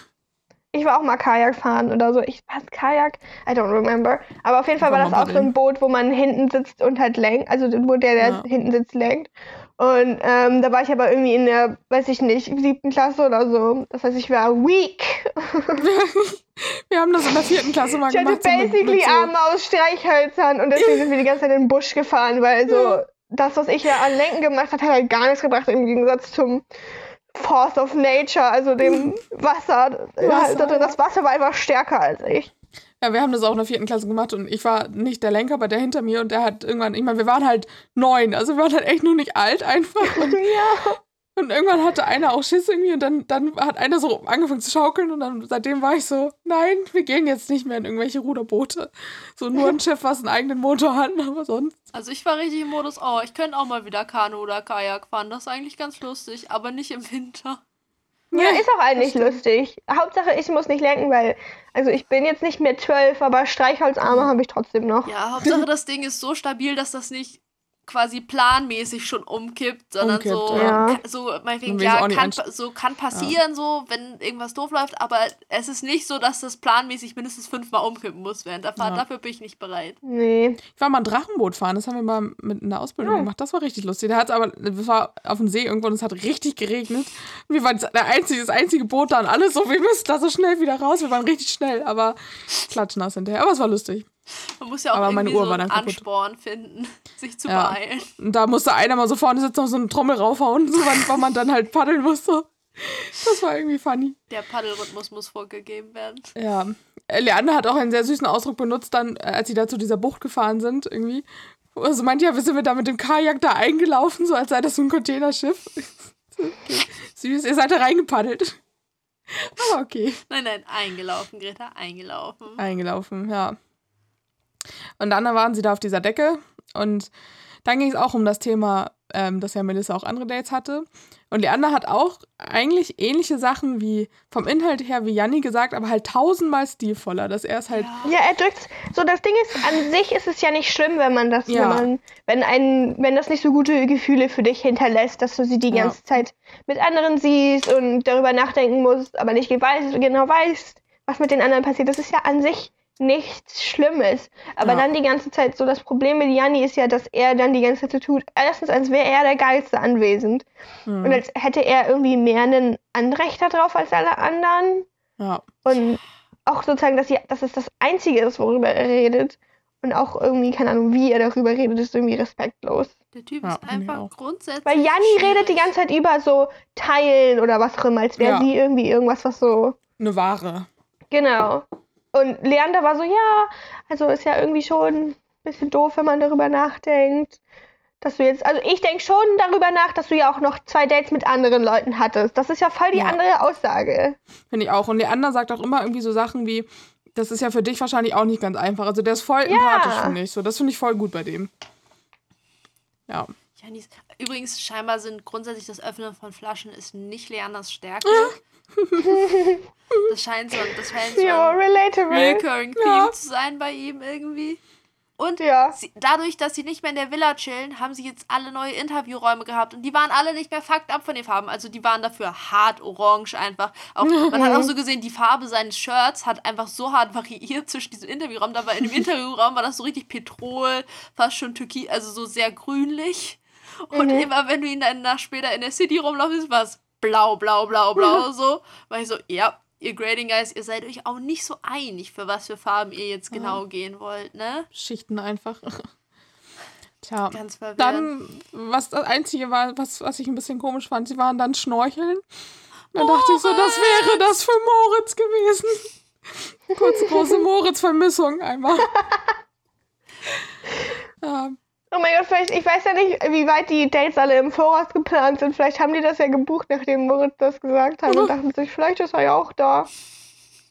Ich war auch mal Kajak fahren oder so. Ich was Kajak? I don't remember. Aber auf jeden Fall war War das auch so ein Boot, wo man hinten sitzt und halt lenkt. Also wo der, der Ja. hinten sitzt, lenkt. Und ähm, da war ich aber irgendwie in der, weiß ich nicht, siebten Klasse oder so. Das heißt, ich war weak. *laughs* Wir haben das in der vierten Klasse mal Ich hatte gemacht. so mit- basically so, Arme aus Streichhölzern und deswegen *laughs* sind wir die ganze Zeit in den Busch gefahren, weil so das, was ich ja an Lenken gemacht habe, hat halt gar nichts gebracht im Gegensatz zum Force of Nature, also dem *laughs* Wasser. Wasser, das Wasser war einfach stärker als ich. Ja, wir haben das auch in der vierten Klasse gemacht und ich war nicht der Lenker, aber der hinter mir und der hat irgendwann, ich meine, wir waren halt neun, also wir waren halt echt noch nicht alt einfach. *laughs* Ja. Und irgendwann hatte einer auch Schiss irgendwie und dann, dann hat einer so angefangen zu schaukeln und dann seitdem war ich so, nein, wir gehen jetzt nicht mehr in irgendwelche Ruderboote. So nur ein *laughs* Schiff, was einen eigenen Motor hat, aber sonst. Also ich war richtig im Modus, oh, ich könnte auch mal wieder Kanu oder Kajak fahren. Das ist eigentlich ganz lustig, aber nicht im Winter. Ja, ist auch eigentlich lustig. Hauptsache, ich muss nicht lenken, weil, also ich bin jetzt nicht mehr zwölf, aber Streichholzarme habe ich trotzdem noch. Ja, Hauptsache *laughs* das Ding ist so stabil, dass das nicht quasi planmäßig schon umkippt, sondern Umkippt, so, ja. so meinetwegen, ja, kann, so kann passieren, so, wenn irgendwas doof läuft, aber es ist nicht so, dass das planmäßig mindestens fünfmal umkippen muss während der Fahrt. Ja. Dafür bin ich nicht bereit. Nee. Ich war mal ein Drachenboot fahren, das haben wir mal mit in der Ausbildung Ja. gemacht. Das war richtig lustig. Der hat aber, das war auf dem See irgendwo und es hat richtig geregnet. Und wir waren der einzige, das einzige Boot da und alles so, wir müssen da so schnell wieder raus. Wir waren richtig schnell, aber klatschnass hinterher. Aber es war lustig. Man muss ja auch Aber irgendwie so einen. Ansporn finden, *laughs* sich zu Ja. beeilen. Und da musste einer mal so vorne sitzen und so eine Trommel raufhauen, so, wann, wann man dann halt paddeln musste. Das war irgendwie funny. Der Paddelrhythmus muss vorgegeben werden. Ja. Äh, Leander hat auch einen sehr süßen Ausdruck benutzt, dann, äh, als sie da zu dieser Bucht gefahren sind, irgendwie. Also meint ja, wir sind wir da mit dem Kajak da eingelaufen, so als sei das so ein Containerschiff. *laughs* okay. Süß, ihr seid da reingepaddelt. Aber okay. Nein, nein, eingelaufen, Greta, eingelaufen. Eingelaufen, ja. Und dann waren sie da auf dieser Decke und dann ging es auch um das Thema, ähm, dass ja Melissa auch andere Dates hatte. Und Leander hat auch eigentlich ähnliche Sachen wie vom Inhalt her wie Janni gesagt, aber halt tausendmal stilvoller, dass er es halt Ja, er drückt. So, das Ding ist, an sich ist es ja nicht schlimm, wenn man das, Ja. wenn man, wenn ein, wenn das nicht so gute Gefühle für dich hinterlässt, dass du sie die Ja. ganze Zeit mit anderen siehst und darüber nachdenken musst, aber nicht genau weißt, was mit den anderen passiert. Das ist ja an sich nichts Schlimmes. Aber Ja. dann die ganze Zeit, so das Problem mit Janni ist ja, dass er dann die ganze Zeit so tut, erstens, als wäre er der Geilste anwesend. hm, Und als hätte er irgendwie mehr ein Anrecht darauf als alle anderen. ja, Und auch sozusagen, dass, sie, dass es das Einzige ist, worüber er redet. Und auch irgendwie, keine Ahnung, wie er darüber redet, ist irgendwie respektlos. Der Typ Ja, ist einfach grundsätzlich. Weil Janni redet die schwierig. ganze Zeit über so Teilen oder was auch immer, als wäre Ja. sie irgendwie irgendwas, was so. eine Ware. Genau. Und Leander war so, ja, also ist ja irgendwie schon ein bisschen doof, wenn man darüber nachdenkt. Dass du jetzt, also ich denke schon darüber nach, dass du ja auch noch zwei Dates mit anderen Leuten hattest. Das ist ja voll die Ja. andere Aussage. Finde ich auch. Und Leander sagt auch immer irgendwie so Sachen wie, das ist ja für dich wahrscheinlich auch nicht ganz einfach. Also der ist voll empathisch, finde ich. So, das finde ich voll gut bei dem. Ja. Übrigens, scheinbar sind grundsätzlich das Öffnen von Flaschen ist nicht Leanders Stärke. *laughs* *laughs* das scheint so, das scheint so Ja, ein relatable. recurring Theme Ja. zu sein bei ihm irgendwie. Und Ja. sie, dadurch, dass sie nicht mehr in der Villa chillen, haben sie jetzt alle neue Interviewräume gehabt und die waren alle nicht mehr fucked up von den Farben. Also die waren dafür hart orange einfach. Auch, man hat auch so gesehen, die Farbe seines Shirts hat einfach so hart variiert zwischen diesem Interviewraum. Da war in dem *laughs* Interviewraum war das so richtig Petrol, fast schon Türkis, also so sehr grünlich. Und Mhm. immer wenn du ihn dann nach später in der City rumlaufst, war es blau, blau, blau, blau *laughs* so. War ich so, ja, ihr Grading Guys, ihr seid euch auch nicht so einig, für was für Farben ihr jetzt genau gehen wollt, ne? Schichten einfach. *laughs* Tja. Ganz verwirrend. Dann, was das Einzige war, was, was ich ein bisschen komisch fand, sie waren dann schnorcheln. Dann dachte ich so, das wäre das für Moritz gewesen. Kurz große *laughs* Moritz-Vermissung einmal. ja, Oh mein Gott, vielleicht, ich weiß ja nicht, wie weit die Dates alle im Voraus geplant sind. Vielleicht haben die das ja gebucht, nachdem Moritz das gesagt hat und dachten sich, vielleicht ist er ja auch da.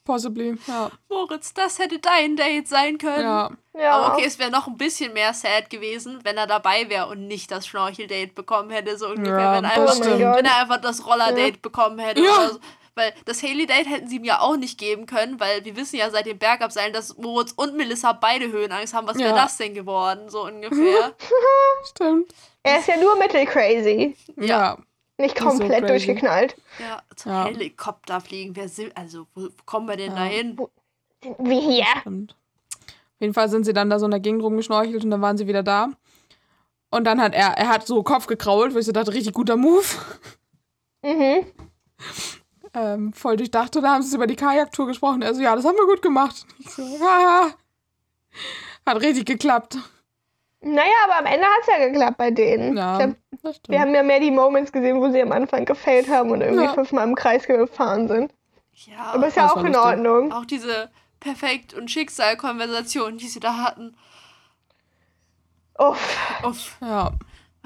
possibly. Ja. Moritz, das hätte dein Date sein können. ja. Ja. Aber okay, es wäre noch ein bisschen mehr sad gewesen, wenn er dabei wäre und nicht das Schnorcheldate bekommen hätte, so ungefähr. Ja, wenn, einfach, stimmt. wenn er einfach das Roller-Date bekommen hätte Ja. oder so. Weil das Haley-Date hätten sie ihm ja auch nicht geben können, weil wir wissen ja seit dem Bergabseilen, dass Moritz und Melissa beide Höhenangst haben. Was wäre Ja. das denn geworden, so ungefähr? *laughs* Stimmt. Er ist ja nur mittelcrazy, Ja. nicht so komplett crazy. durchgeknallt. ja, zum Ja. Helikopter fliegen. Wer sil- also, wo, wo kommen wir denn Ja. da hin? Wie hier. Stimmt. Auf jeden Fall sind sie dann da so in der Gegend rumgeschnorchelt und dann waren sie wieder da. Und dann hat er, er hat so Kopf gekrault, wo ich so dachte, richtig guter Move. Mhm. *laughs* Ähm, voll durchdacht. Und da haben sie über die Kajaktour gesprochen. Also ja, das haben wir gut gemacht. Ich so, haha. Hat richtig geklappt. Naja, aber am Ende hat es ja geklappt bei denen. Ja, Ich glaub, das stimmt. wir haben ja mehr die Moments gesehen, wo sie am Anfang gefailt haben und irgendwie Ja. fünfmal im Kreis gefahren sind. Ja, Aber ist ja auch in. Ordnung. auch diese Perfekt- und Schicksal-Konversation, die sie da hatten. Uff. Uff. ja.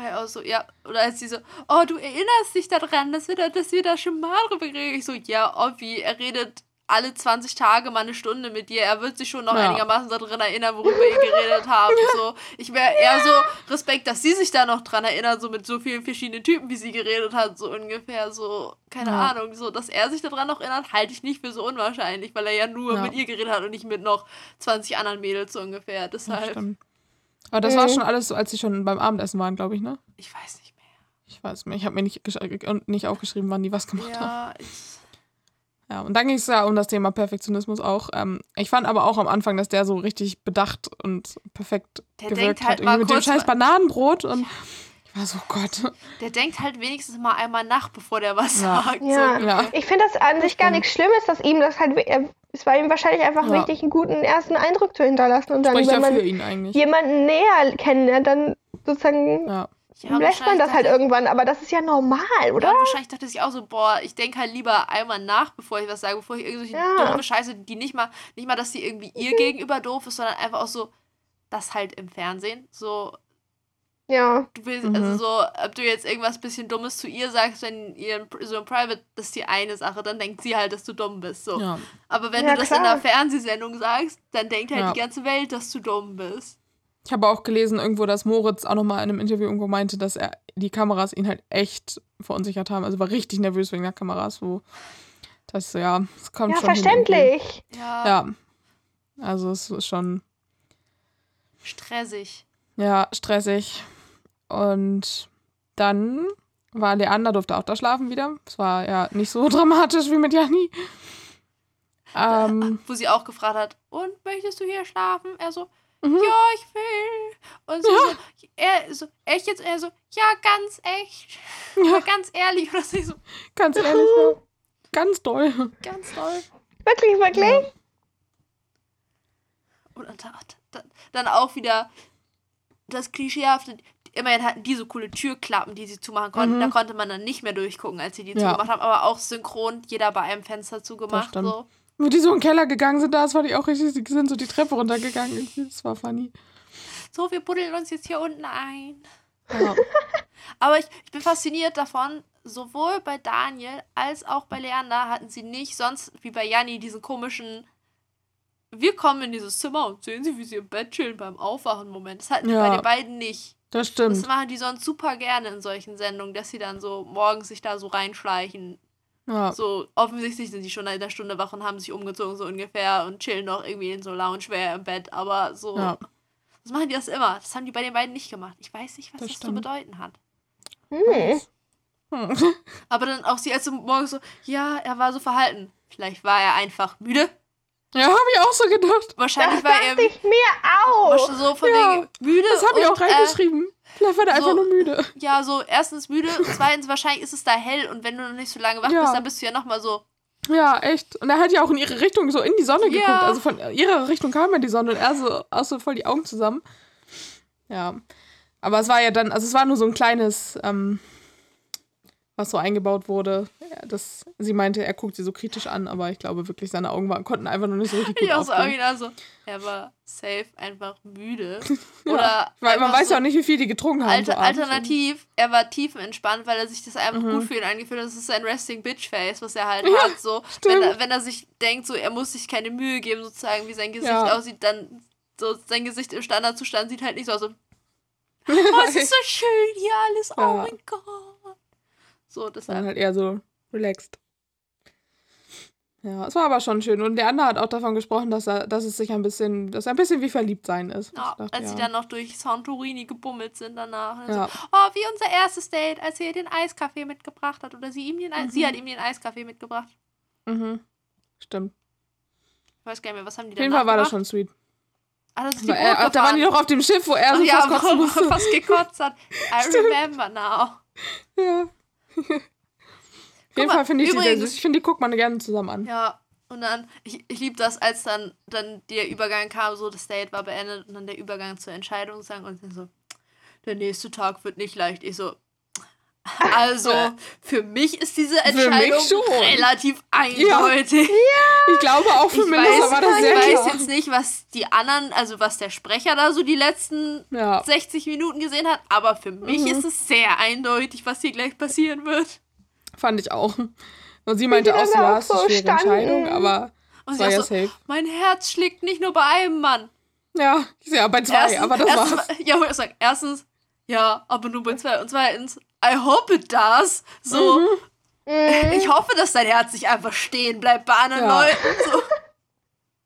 War ja auch so, ja, oder als sie so, oh, du erinnerst dich daran, dass wir da, dass wir da schon mal drüber reden. Ich so, ja, Obvi, er redet alle 20 Tage mal eine Stunde mit dir. Er wird sich schon noch Ja. einigermaßen daran erinnern, worüber ihr geredet habt. *laughs* So, ich wäre eher so Respekt, dass sie sich da noch dran erinnert, so mit so vielen verschiedenen Typen, wie sie geredet hat, so ungefähr, so, keine Ja. Ahnung, so, dass er sich daran noch erinnert, halte ich nicht für so unwahrscheinlich, weil er ja nur Ja. mit ihr geredet hat und nicht mit noch 20 anderen Mädels, so ungefähr. Das Deshalb, stimmt. Aber das war Mhm. schon alles so, als sie schon beim Abendessen waren, glaube ich, ne? ich weiß nicht mehr. Ich weiß nicht. Ich habe mir nicht, und nicht aufgeschrieben, wann die was gemacht haben. Ja, ich, Ja, und dann ging es ja um das Thema Perfektionismus auch. Ähm, ich fand aber auch am Anfang, dass der so richtig bedacht und perfekt Der gewirkt denkt hat. halt Irgendwie mal mit dem scheiß Bananenbrot und ich war so, oh Gott. Der denkt halt wenigstens mal einmal nach, bevor der was Ja. sagt. Ja. So. Ja. Ich finde das an sich gar nichts Schlimmes, dass ihm das halt. Er, es war ihm wahrscheinlich einfach Ja. wichtig, einen guten ersten Eindruck zu hinterlassen. Und dann, Spricht wenn man ihn eigentlich. jemanden näher kennenlernt, dann sozusagen Ja. Ja, lässt man das halt irgendwann. Aber das ist ja normal, oder? Ja, wahrscheinlich dachte ich auch so, boah, ich denke halt lieber einmal nach, bevor ich was sage, bevor ich irgendwelche Ja. dumme Scheiße, die nicht mal, nicht mal, dass die irgendwie ihr *laughs* gegenüber doof ist, sondern einfach auch so, das halt im Fernsehen. So, Ja. du willst, Mhm. also so, ob du jetzt irgendwas bisschen Dummes zu ihr sagst, wenn ihr in- so im Private, das ist die eine Sache, dann denkt sie halt, dass du dumm bist. So. ja. Aber wenn Ja, du das in klar. einer Fernsehsendung sagst, dann denkt halt Ja. die ganze Welt, dass du dumm bist. Ich habe auch gelesen irgendwo, dass Moritz auch nochmal in einem Interview irgendwo meinte, dass er die Kameras ihn halt echt verunsichert haben. Also war richtig nervös wegen der Kameras, wo das so, ja, es kommt Ja, schon verständlich. Ja, irgendwie. Ja. Also es ist schon, stressig. ja, stressig. Und dann war Leander, durfte auch da schlafen wieder. Es war ja nicht so *laughs* dramatisch wie mit Janni. Ähm, Wo sie auch gefragt hat, und möchtest du hier schlafen? Er so, Mhm. ja, ich will. Und sie so, er so, echt jetzt? Er so, ja, ganz echt. ja, ganz ehrlich. Oder sie so, ganz ehrlich, ja. ganz doll. ganz toll. Wirklich, wirklich? Und dann, dann, dann auch wieder das Klischeehafte. Immerhin hatten die so coole Türklappen, die sie zumachen konnten. Mhm. Da konnte man dann nicht mehr durchgucken, als sie die Ja. zugemacht haben. Aber auch synchron, jeder bei einem Fenster zugemacht. So. Wo die so in den Keller gegangen sind, das fand ich auch richtig, die sind so die Treppe runtergegangen. Das war funny. so, wir buddeln uns jetzt hier unten ein. Ja. *laughs* Aber ich, ich bin fasziniert davon, sowohl bei Daniel als auch bei Leander hatten sie nicht sonst wie bei Janni diesen komischen wir kommen in dieses Zimmer und sehen sie, wie sie im Bett chillen beim Aufwachen Moment. Das hatten die Ja. bei den beiden nicht. Das Das stimmt. machen die sonst super gerne in solchen Sendungen, dass sie dann so morgens sich da so reinschleichen. Ja. So offensichtlich sind die schon in der Stunde wach und haben sich umgezogen so ungefähr und chillen noch irgendwie in so Loungewear im Bett, aber so Ja. das machen die das immer. Das haben die bei den beiden nicht gemacht. Ich weiß nicht, was Das das, zu bedeuten hat. Hm. Hm. Aber dann auch sie als morgens so, ja, er war so verhalten. Vielleicht war er einfach müde. Ja, habe ich auch so gedacht. Wahrscheinlich Das war er dachte ich mir auch. wahrscheinlich so von Ja, wegen müde. Das habe ich auch reingeschrieben. Vielleicht war der so- einfach nur müde. Äh, ja, so erstens müde *laughs* zweitens wahrscheinlich ist es da hell und wenn du noch nicht so lange wach Ja. bist, dann bist du ja nochmal so, Ja, echt. Und er hat ja auch in ihre Richtung so in die Sonne Ja. geguckt. Also von ihrer Richtung kam ja die Sonne und er so, auch so voll die Augen zusammen. Ja. Aber es war ja dann, also es war nur so ein kleines, ähm, was so eingebaut wurde. Ja, das, sie meinte, er guckt sie so kritisch an, aber ich glaube wirklich, seine Augen waren, konnten einfach noch nicht so richtig *laughs* gut Ich auch so aufgehen. original so, er war safe einfach müde. *laughs* Ja, Oder Weil man weiß so ja auch nicht, wie viel die getrunken haben. Alter, so alternativ, er war tiefenentspannt, weil er sich das einfach Mhm. gut für ihn angefühlt hat. Das ist sein Resting Bitch Face, was er halt hat. So, wenn er, wenn er sich denkt, so er muss sich keine Mühe geben, sozusagen, wie sein Gesicht Ja. aussieht, dann so sein Gesicht im Standardzustand sieht halt nicht so aus. So, *laughs* oh, es ist so schön hier alles. Oh Ja. mein Gott. So, deshalb. halt eher so relaxed. Ja, es war aber schon schön. Und der andere hat auch davon gesprochen, dass er, dass es sich ein bisschen, dass er ein bisschen wie verliebt sein ist. Ja, dachte, als sie ja. dann noch durch Santorini gebummelt sind danach. Dann Ja. so, oh, wie unser erstes Date, als er ihr den Eiskaffee mitgebracht hat. Oder sie ihm den, Ei- sie Mhm. hat ihm den Eiskaffee mitgebracht. Mhm. Stimmt. Ich weiß gar nicht mehr, was haben die Auf jeden Fall war das schon sweet. Ah, das ist die er, da waren die doch auf dem Schiff, wo er so ja, fast fast gekotzt hat. I *laughs* remember now. Ja. Auf jeden Fall finde ich die sehr übrigens- süß. Ich finde, die guckt man gerne zusammen an. Ja, und dann, ich, ich liebe das, als dann, dann der Übergang kam, so das Date war beendet und dann der Übergang zur Entscheidung sang und dann so, der nächste Tag wird nicht leicht. Ich so, also, für mich ist diese mich Entscheidung relativ eindeutig. Ich glaube auch für Ich Melissa weiß, war das ich sehr weiß klar. jetzt nicht, was die anderen, also was der Sprecher da so die letzten Ja. 60 Minuten gesehen hat, aber für mich Mhm. ist es sehr eindeutig, was hier gleich passieren wird. Fand ich auch. Und sie meinte auch ja, auch es ist eine schwere. Entscheidung, aber Und sie war auch ja so, safe. mein Herz schlägt nicht nur bei einem Mann. Ja, ja, bei zwei, aber das erstens, war's. *laughs* Ja, ich sag, erstens, ja, aber nur bei zwei. Und zweitens, I hope it does. So, Mhm. Mhm. ich hoffe, dass dein Herz nicht einfach stehen bleibt bei anderen Ja. Leuten. So. *laughs*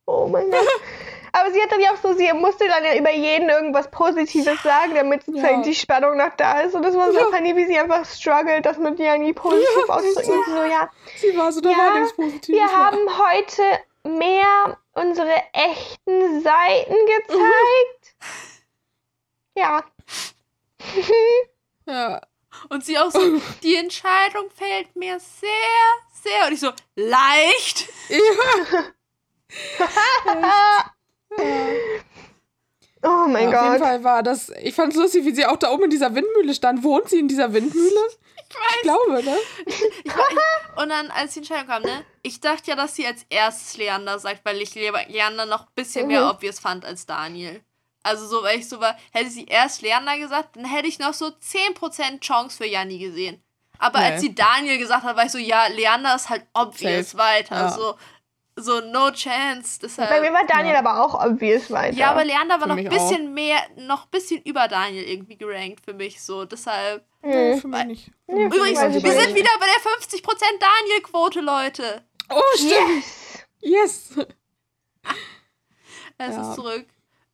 Oh mein Gott. Aber sie hat dann ja auch so, sie musste dann ja über jeden irgendwas Positives sagen, damit sozusagen Ja. die Spannung noch da ist. Und das war so Ja. funny, wie sie einfach struggelt, das mit Jani positiv auszudrücken. Und sie So, ja, Sie war so, da Ja, war nichts Positives. wir haben heute mehr unsere echten Seiten gezeigt. Ja. *laughs* Ja. Und sie auch so, *laughs* die Entscheidung fällt mir sehr, sehr. Und ich so, leicht. ja. *laughs* Oh mein ja, auf jeden Gott. Fall war das. Ich fand es lustig, wie sie auch da oben in dieser Windmühle stand. Wohnt sie in dieser Windmühle? *laughs* Ich glaube, ne? Ich war, ich, und dann, als die Entscheidung kam, ne? Ich dachte ja, dass sie als erstes Leander sagt, weil ich Le- Leander noch ein bisschen mehr Mhm. obvious fand als Daniel. Also so, weil ich so war, hätte sie erst Leander gesagt, dann hätte ich noch so 10% Chance für Janni gesehen. Aber Nee. als sie Daniel gesagt hat, war ich so, ja, Leander ist halt obvious Safe. weiter. Ja. So, so no chance. Deshalb, Bei mir war Daniel aber auch obvious weiter. ja, aber Leander war Für noch ein bisschen mehr, noch ein bisschen über Daniel irgendwie gerankt für mich. So, deshalb. Nee, Mhm. für mich nicht. Ja, Übrigens, wir nicht. sind wieder bei der 50% Daniel-Quote, Leute. Oh, stimmt. Yes! Yes. Es Ja. ist zurück.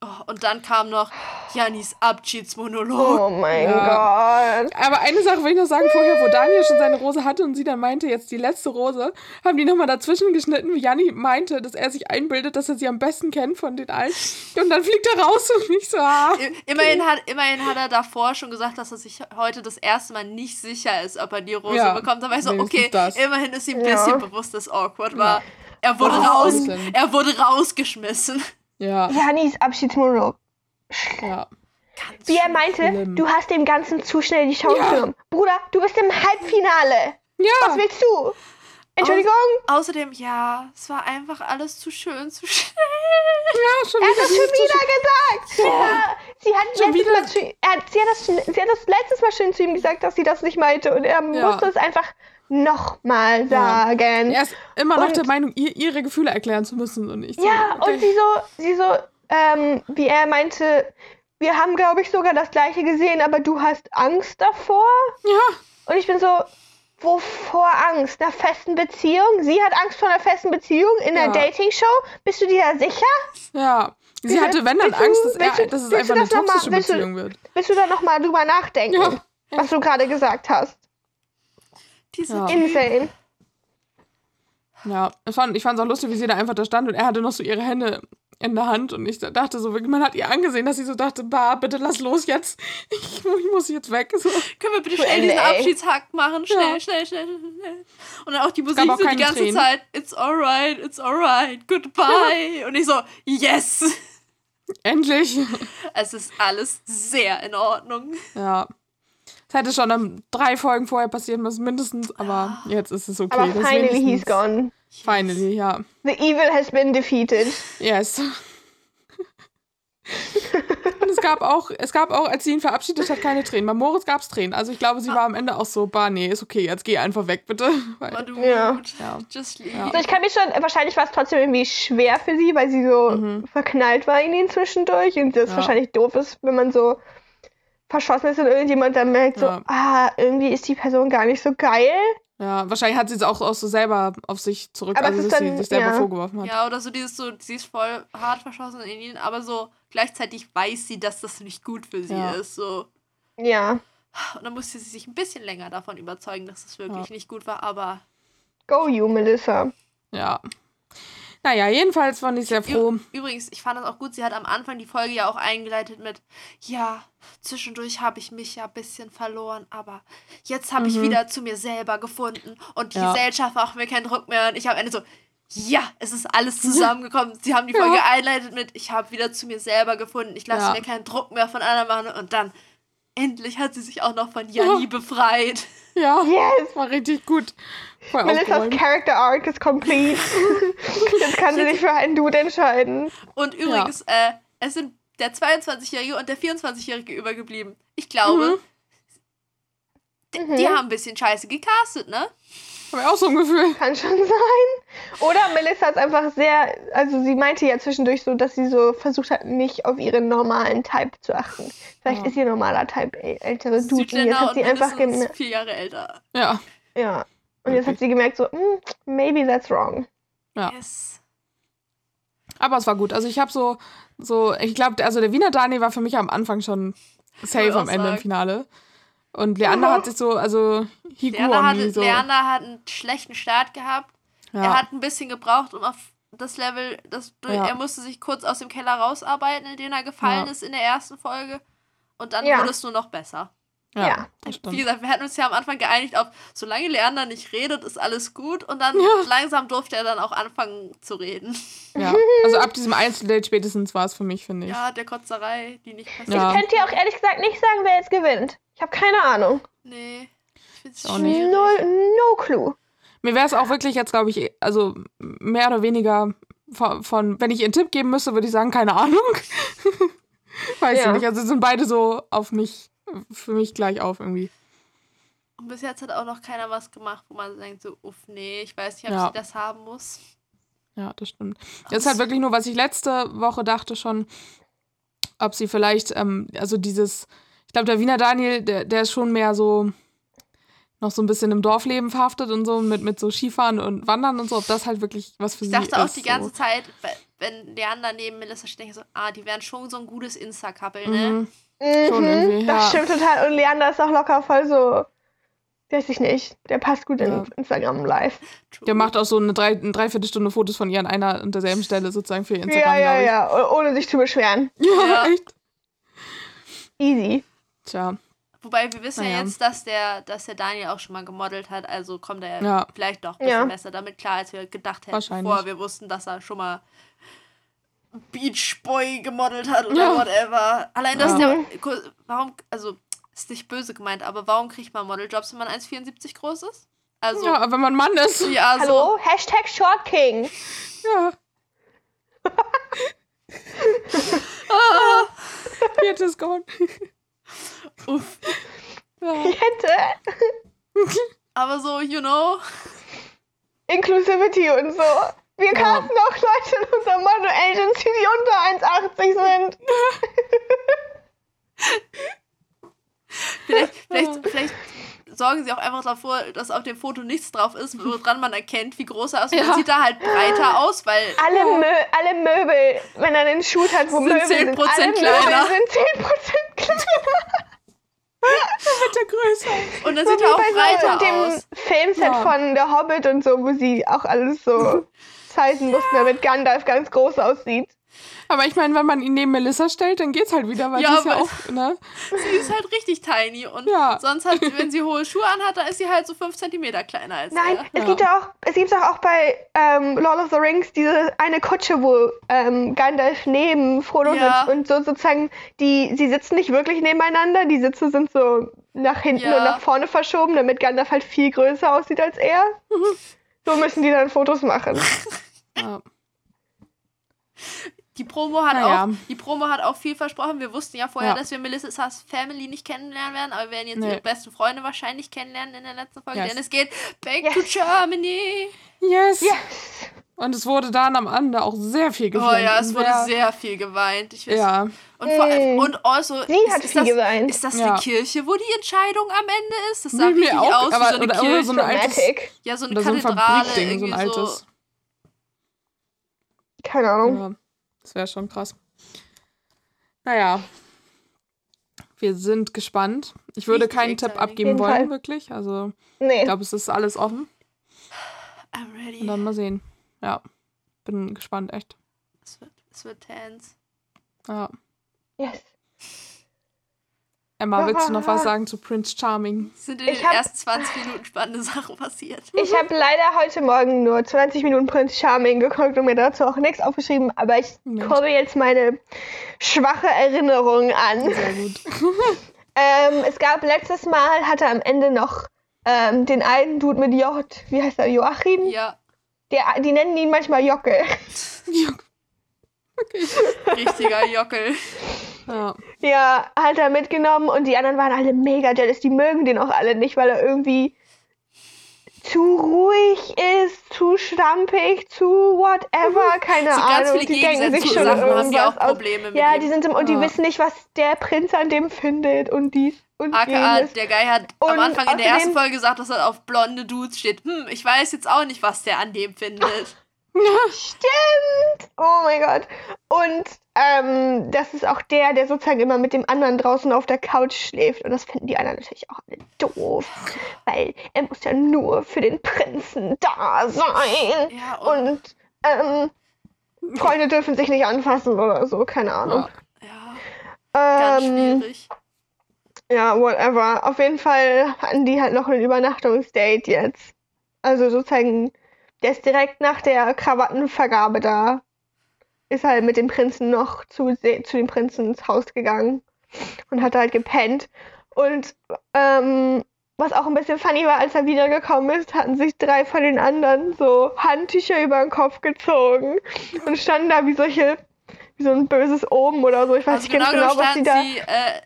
Oh, und dann kam noch Jannis Abschiedsmonolog. Oh mein Ja. Gott. Aber eine Sache will ich noch sagen, vorher, wo Daniel schon seine Rose hatte und sie dann meinte, jetzt die letzte Rose, haben die nochmal dazwischen geschnitten, wie Janni meinte, dass er sich einbildet, dass er sie am besten kennt von den allen. Und dann fliegt er raus und ich so, ah. Immerhin hat, immerhin hat er davor schon gesagt, dass er sich heute das erste Mal nicht sicher ist, ob er die Rose Ja, bekommt. Da war ich so, okay, das. immerhin ist ihm ein Ja. bisschen bewusst, dass awkward war. Er wurde Oh, raus, er wurde rausgeschmissen. Ja, Janis Abschiedsmonolog. ja. Wie er meinte, schlimm. du hast dem Ganzen zu schnell die Chance Ja. genommen. Bruder, du bist im Halbfinale. Was Ja, willst du? Entschuldigung? Außerdem, ja, es war einfach alles zu schön, zu *laughs* schnell. ja, schon Er hat wieder. das schon wieder gesagt. Ja. Sie hat, Schon letztes wieder? Mal zu, er hat, sie, hat das, sie hat das letztes Mal schon zu ihm gesagt, dass sie das nicht meinte. Und er Ja. musste es einfach nochmal sagen. Er ist immer noch Und- der Meinung, ihr ihre Gefühle erklären zu müssen und ich so, Ja, okay. und sie so, sie so, ähm, wie er meinte, wir haben, glaube ich, sogar das gleiche gesehen, aber du hast Angst davor. Ja, Und ich bin so, wovor Angst? Einer festen Beziehung? Sie hat Angst vor einer festen Beziehung in Ja. einer Dating-Show? Bist du dir da sicher? ja. Sie hatte, wenn dann Angst, dass, er, du- dass es einfach eine noch mal- toxische willst du- Beziehung wird. Willst du da nochmal drüber nachdenken, Ja. was du gerade gesagt hast? Diese Ja. Insane. Ja, ich fand es auch lustig, wie sie da einfach da stand und er hatte noch so ihre Hände in der Hand und ich dachte so, man hat ihr angesehen, dass sie so dachte, bah, bitte lass los jetzt. *laughs* Ich, ich muss jetzt weg. So. Können wir bitte schnell Ende, diesen. Abschiedshack machen? Schnell, Ja. schnell, schnell, schnell. Und dann auch die Musik auch so die ganze Tränen. Zeit. It's alright, it's alright, goodbye. Und ich so, yes. Endlich. *laughs* Es ist alles sehr in Ordnung. Ja. Es hätte schon drei Folgen vorher passieren müssen, mindestens, aber jetzt ist es okay. Aber finally he's gone. Finally, ja. The evil has been defeated. Yes. Und es gab auch, es gab auch, als sie ihn verabschiedet hat, keine Tränen. Bei Moritz gab es Tränen. Also ich glaube, sie war am Ende auch so, bah, nee, ist okay, jetzt geh einfach weg, bitte. *laughs* Weil, Aber du, Ja. Ja. just leave. Ja. Also ich kann mir schon, wahrscheinlich war es trotzdem irgendwie schwer für sie, weil sie so Mhm. verknallt war in ihn zwischendurch und das Ja. wahrscheinlich doof ist, wenn man so verschossen ist und irgendjemand dann merkt so, Ja. ah, irgendwie ist die Person gar nicht so geil. ja, wahrscheinlich hat sie es auch, auch so selber auf sich zurück, Aber also dass sie dann- sich selber ja. vorgeworfen hat. Ja, oder so dieses so, sie ist voll hart verschossen in ihn, aber so gleichzeitig weiß sie, dass das nicht gut für sie Ja. ist. So. Ja, Und dann musste sie sich ein bisschen länger davon überzeugen, dass das wirklich Ja. nicht gut war, aber go you, Melissa. Ja. Naja, jedenfalls fand ich sehr froh. Übrigens, ich fand das auch gut, sie hat am Anfang die Folge ja auch eingeleitet mit, ja, zwischendurch habe ich mich ja ein bisschen verloren, aber jetzt habe ich Mhm. wieder zu mir selber gefunden und die Ja. Gesellschaft macht mir keinen Druck mehr und ich habe am Ende so, ja, es ist alles zusammengekommen. Sie haben die Folge Ja. eingeleitet mit, ich habe wieder zu mir selber gefunden, ich lasse Ja. mir keinen Druck mehr von anderen machen und dann endlich hat sie sich auch noch von Janni befreit. Ja, Yes! das war richtig gut. Voll Melissas aufgeräumt. Character Arc is complete. *laughs* Jetzt kann sie sich für einen Dude entscheiden. Und übrigens, äh, es sind der 22-Jährige und der 24-Jährige übergeblieben. Ich Mhm. glaube, die, die haben ein bisschen scheiße gecastet, ne? Hab ich auch so ein Gefühl. Kann schon sein. Oder Melissa ist einfach sehr, also sie meinte ja zwischendurch so, dass sie so versucht hat, nicht auf ihren normalen Type zu achten. Vielleicht Ja. ist ihr normaler Type ältere Dude. Und jetzt hat sie einfach gemerkt, vier Jahre älter. Ja. ja. Und jetzt hat sie gemerkt so, "Mm, maybe that's wrong. Ja. Yes. Aber es war gut. Also ich habe so, so, ich glaube, also der Wiener Dani war für mich am Anfang schon safe am Ende im. Finale. Und Leander hat sich so, also hat, me so. Lerner hat einen schlechten Start gehabt. ja. Er hat ein bisschen gebraucht, um auf das Level, das, Ja. er musste sich kurz aus dem Keller rausarbeiten, in den er gefallen Ja. ist in der ersten Folge. Und dann Ja. wurde es nur noch besser. ja, ja. das Wie gesagt, wir hatten uns ja am Anfang geeinigt auf, solange Leander nicht redet, ist alles gut. Und dann Ja. langsam durfte er dann auch anfangen zu reden. Ja. Also ab diesem Einzeldate spätestens war es für mich, finde ich. Ja, der Kotzerei, die nicht passiert. Ja. Ich könnte dir auch ehrlich gesagt nicht sagen, wer jetzt gewinnt. Ich habe keine Ahnung. Nee. Ich find's Auch nicht. No, no clue. Mir wäre es auch wirklich jetzt, glaube ich, also mehr oder weniger von, von, wenn ich ihr einen Tipp geben müsste, würde ich sagen, keine Ahnung. *laughs* Weiß Ja. ich nicht. Also sind beide so auf mich, für mich gleich auf irgendwie. Und bis jetzt hat auch noch keiner was gemacht, wo man denkt so, uff, nee, ich weiß nicht, ob Ja. sie das haben muss. Ja, das stimmt. Das ist halt wirklich nur, was ich letzte Woche dachte schon, ob sie vielleicht, ähm, also dieses, ich glaube, der Wiener Daniel, der, der ist schon mehr so noch so ein bisschen im Dorfleben verhaftet und so, mit, mit so Skifahren und Wandern und so, ob das halt wirklich was für Ich sie dachte auch ist. die ganze so. Zeit, we- wenn Leander neben Melissa steht, denke ich so, ah, die wären schon so ein gutes Insta-Couple, ne? Mhm. Schon Mhm, irgendwie, das ja. stimmt total. Und Leander ist auch locker voll so. Weiß ich nicht. Der passt gut Ja. in Instagram live. True. Der macht auch so eine, drei, eine Dreiviertelstunde Fotos von ihr an einer und derselben Stelle sozusagen für ihr Instagram, ja, ja, ich. ja. Oh- Ohne sich zu beschweren. Ja, Ja. echt. Easy. Tja, Wobei wir wissen ja Naja. jetzt, dass der, dass der Daniel auch schon mal gemodelt hat, also kommt er Ja. vielleicht doch ein bisschen Ja. besser damit klar, als wir gedacht hätten, bevor wir wussten, dass er schon mal Beach Boy gemodelt hat oder Ja. whatever. Allein das Ja. der, warum, also ist nicht böse gemeint, aber warum kriegt man Modeljobs, wenn man 1,74 groß ist? Also, ja, aber wenn man Mann ist. ja, so. Hallo? Hashtag Short King. Ja. *laughs* Jetzt ist gone. Uff. *laughs* Ja. Hätte. Aber so, you know, Inclusivity und so. Wir casten auch Leute in unserer Model Agency, die unter 1,80 sind. *laughs* vielleicht, vielleicht, vielleicht sorgen sie auch einfach davor, dass auf dem Foto nichts drauf ist, woran man erkennt, wie groß er ist. Ja. dann sieht er halt breiter aus, weil Alle, Mö alle Möbel, wenn er einen Shoot hat, wo Sind Möbel sind, 10% alle kleiner. Möbel sind 10% kleiner. Wird der größer. Und dann So sieht er auch bei so breiter dem aus. Filmset Ja. von Der Hobbit und so, wo sie auch alles so zeigen mussten, damit Gandalf ganz groß aussieht. Aber ich meine, wenn man ihn neben Melissa stellt, dann geht's halt wieder, weil Ja, sie ist ja auch, ne? *laughs* Sie ist halt richtig tiny und Ja. sonst hat, *laughs* wenn sie hohe Schuhe anhat, dann ist sie halt so 5 cm kleiner als Nein, er. es Ja. gibt ja auch, es gibt auch, auch bei ähm, Lord of the Rings diese eine Kutsche, wo ähm, Gandalf neben Frodo Ja. sitzt und so sozusagen, die, sie sitzen nicht wirklich nebeneinander, die Sitze sind so nach hinten Ja. und nach vorne verschoben, damit Gandalf halt viel größer aussieht als er. so müssen die dann Fotos machen. Ja. *laughs* Die Promo hat Naja. auch, die Promo hat auch viel versprochen. Wir wussten ja vorher, Ja. dass wir Melissas Family nicht kennenlernen werden, aber wir werden jetzt Nee. ihre besten Freunde wahrscheinlich kennenlernen in der letzten Folge, Yes. denn es geht back Yes. to Germany. Yes. Yes! Und es wurde dann am Ende auch sehr viel Oh geflennt. ja, es wurde sehr viel geweint. Ich weiß, Ja, Und vor und also, Sie ist, hat ist viel das, geweint. ist das Ja. eine Kirche, wo die Entscheidung am Ende ist? Das sah Mir wirklich auch, aus aber- wie so eine oder- oder Kirche. so ein altes- ja, so eine oder so ein Kathedrale. So ein irgendwie so. altes. Keine Ahnung. Ja, das wäre schon krass. Naja. Wir sind gespannt. Ich würde Richtig keinen Tipp abgeben wollen, Fall. wirklich. Also, Nee. ich glaube, es ist alles offen. I'm ready. Und dann mal sehen. Ja. Bin gespannt, echt. Es wird, es wird tense. Ja. Yes. Emma, willst du noch was sagen zu Prince Charming? Es sind in Ich den hab- ersten 20 Minuten spannende Sachen passiert. Ich habe leider heute Morgen nur 20 Minuten Prince Charming geguckt und mir dazu auch nichts aufgeschrieben, aber ich Mensch. kurbel jetzt meine schwache Erinnerung an. Sehr gut. *laughs* Ähm, es gab letztes Mal, hatte am Ende noch ähm, den einen Dude mit J, wie heißt er, Joachim? Ja, Der, die nennen ihn manchmal Jockel. *laughs* richtiger Jockel. Ja. Ja, hat er mitgenommen und die anderen waren alle mega jealous. Die mögen den auch alle nicht, weil er irgendwie zu ruhig ist, zu schlampig, zu whatever, keine So ganz Ahnung. viele die denken sich schon Sachen haben ja auch aus. Probleme mit Ja, die sind im, und die Ja. wissen nicht, was der Prinz an dem findet und dies und AKA, jenes. der Guy hat am Und Anfang in der ersten Folge gesagt, dass er auf blonde Dudes steht. Hm, ich weiß jetzt auch nicht, was der an dem findet. *laughs* Stimmt! Oh mein Gott. Und ähm, das ist auch der, der sozusagen immer mit dem anderen draußen auf der Couch schläft. Und das finden die anderen natürlich auch alle doof. Weil er muss ja nur für den Prinzen da sein. Ja, und, Und ähm, Freunde dürfen sich nicht anfassen oder so, keine Ahnung. ja, ganz Ähm, schwierig. ja, whatever. Auf jeden Fall hatten die halt noch ein Übernachtungsdate jetzt. Also sozusagen, der ist direkt nach der Krawattenvergabe da. Ist halt mit dem Prinzen noch zu, zu dem Prinzen ins Haus gegangen und hat halt gepennt. Und ähm, was auch ein bisschen funny war, als er wiedergekommen ist, hatten sich drei von den anderen so Handtücher über den Kopf gezogen und standen da wie solche, wie so ein böses Oben oder so. Ich weiß Also nicht genau, genau, was die stand da. sie äh,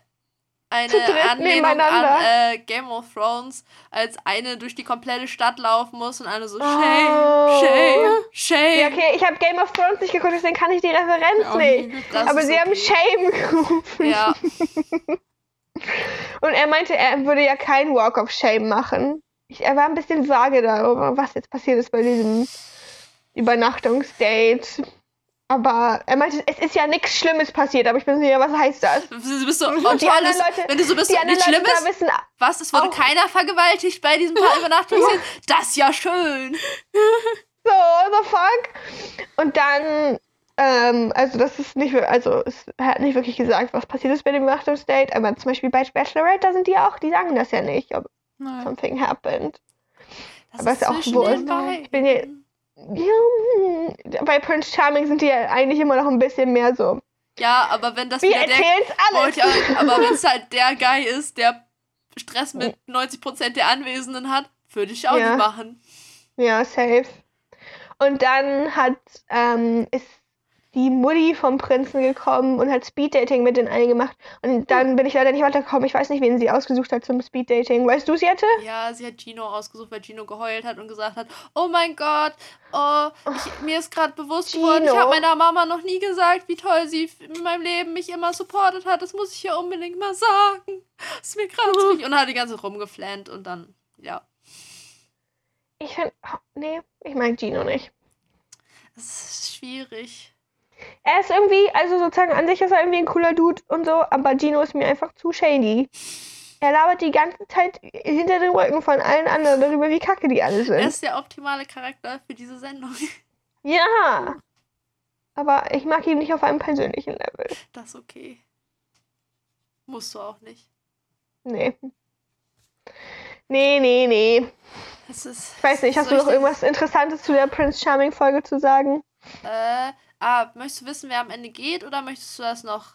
eine Anlehnung an äh, Game of Thrones, als eine durch die komplette Stadt laufen muss und alle so Shame, Oh. Shame, Shame. Ja, okay, ich habe Game of Thrones nicht geguckt, deswegen kann ich die Referenz Auch nicht. Aber sie haben okay. Shame gerufen. Ja, Und er meinte, er würde ja keinen Walk of Shame machen. Ich, er war ein bisschen vage darüber, was jetzt passiert ist bei diesem Übernachtungsdate. Aber er meinte, es ist ja nichts Schlimmes passiert, aber ich bin sicher, was heißt das? *laughs* du bist so, oh, die das, Leute- wenn du so bist, so, nichts Leute Schlimmes, wissen was, es wurde auch- keiner vergewaltigt bei diesem paar *laughs* Übernachtungsszenen, das ist ja schön. so, what the fuck? Und dann, ähm, also das ist nicht, also es hat nicht wirklich gesagt, was passiert ist bei dem Übernachtungsdate, aber zum Beispiel bei Bachelorette, da sind die auch, die sagen das ja nicht, ob Nein. something happened. Das Aber ist auch wurscht. den beiden. Ich bin ja- Ja, bei Prince Charming sind die ja eigentlich immer noch ein bisschen mehr so. Ja, aber wenn das Wir der alles. Auch- aber *laughs* wenn es halt der Guy ist, der Stress mit 90% der Anwesenden hat, würde ich auch Ja. nicht machen. Ja, safe. Und dann hat, ähm, ist die Mutti vom Prinzen gekommen und hat Speeddating mit den allen gemacht. Und dann bin ich leider nicht weitergekommen. Ich weiß nicht, wen sie ausgesucht hat zum Speeddating. Weißt du es, Jette? Ja, sie hat Gino ausgesucht, weil Gino geheult hat und gesagt hat, oh mein Gott, oh, ich, mir ist gerade bewusst geworden, ich Gino. habe meiner Mama noch nie gesagt, wie toll sie in meinem Leben mich immer supportet hat. Das muss ich ihr unbedingt mal sagen. Das ist mir gerade so *laughs* wichtig. Und hat die ganze Zeit rumgeflennt und dann, ja, Ich finde, oh, nee, ich mag Gino nicht. es ist schwierig. Er ist irgendwie, also sozusagen an sich ist er irgendwie ein cooler Dude und so, aber Gino ist mir einfach zu shady. Er labert die ganze Zeit hinter den Rücken von allen anderen darüber, wie kacke die alle Er sind. ist der optimale Charakter für diese Sendung. *laughs* Ja. Aber ich mag ihn nicht auf einem persönlichen Level. Das ist okay. Musst du auch nicht. Nee. Nee, nee, nee. Ist, Ich weiß nicht, hast du noch irgendwas Interessantes zu der Prince Charming Folge zu sagen? Äh, ah, möchtest du wissen, wer am Ende geht oder möchtest du das noch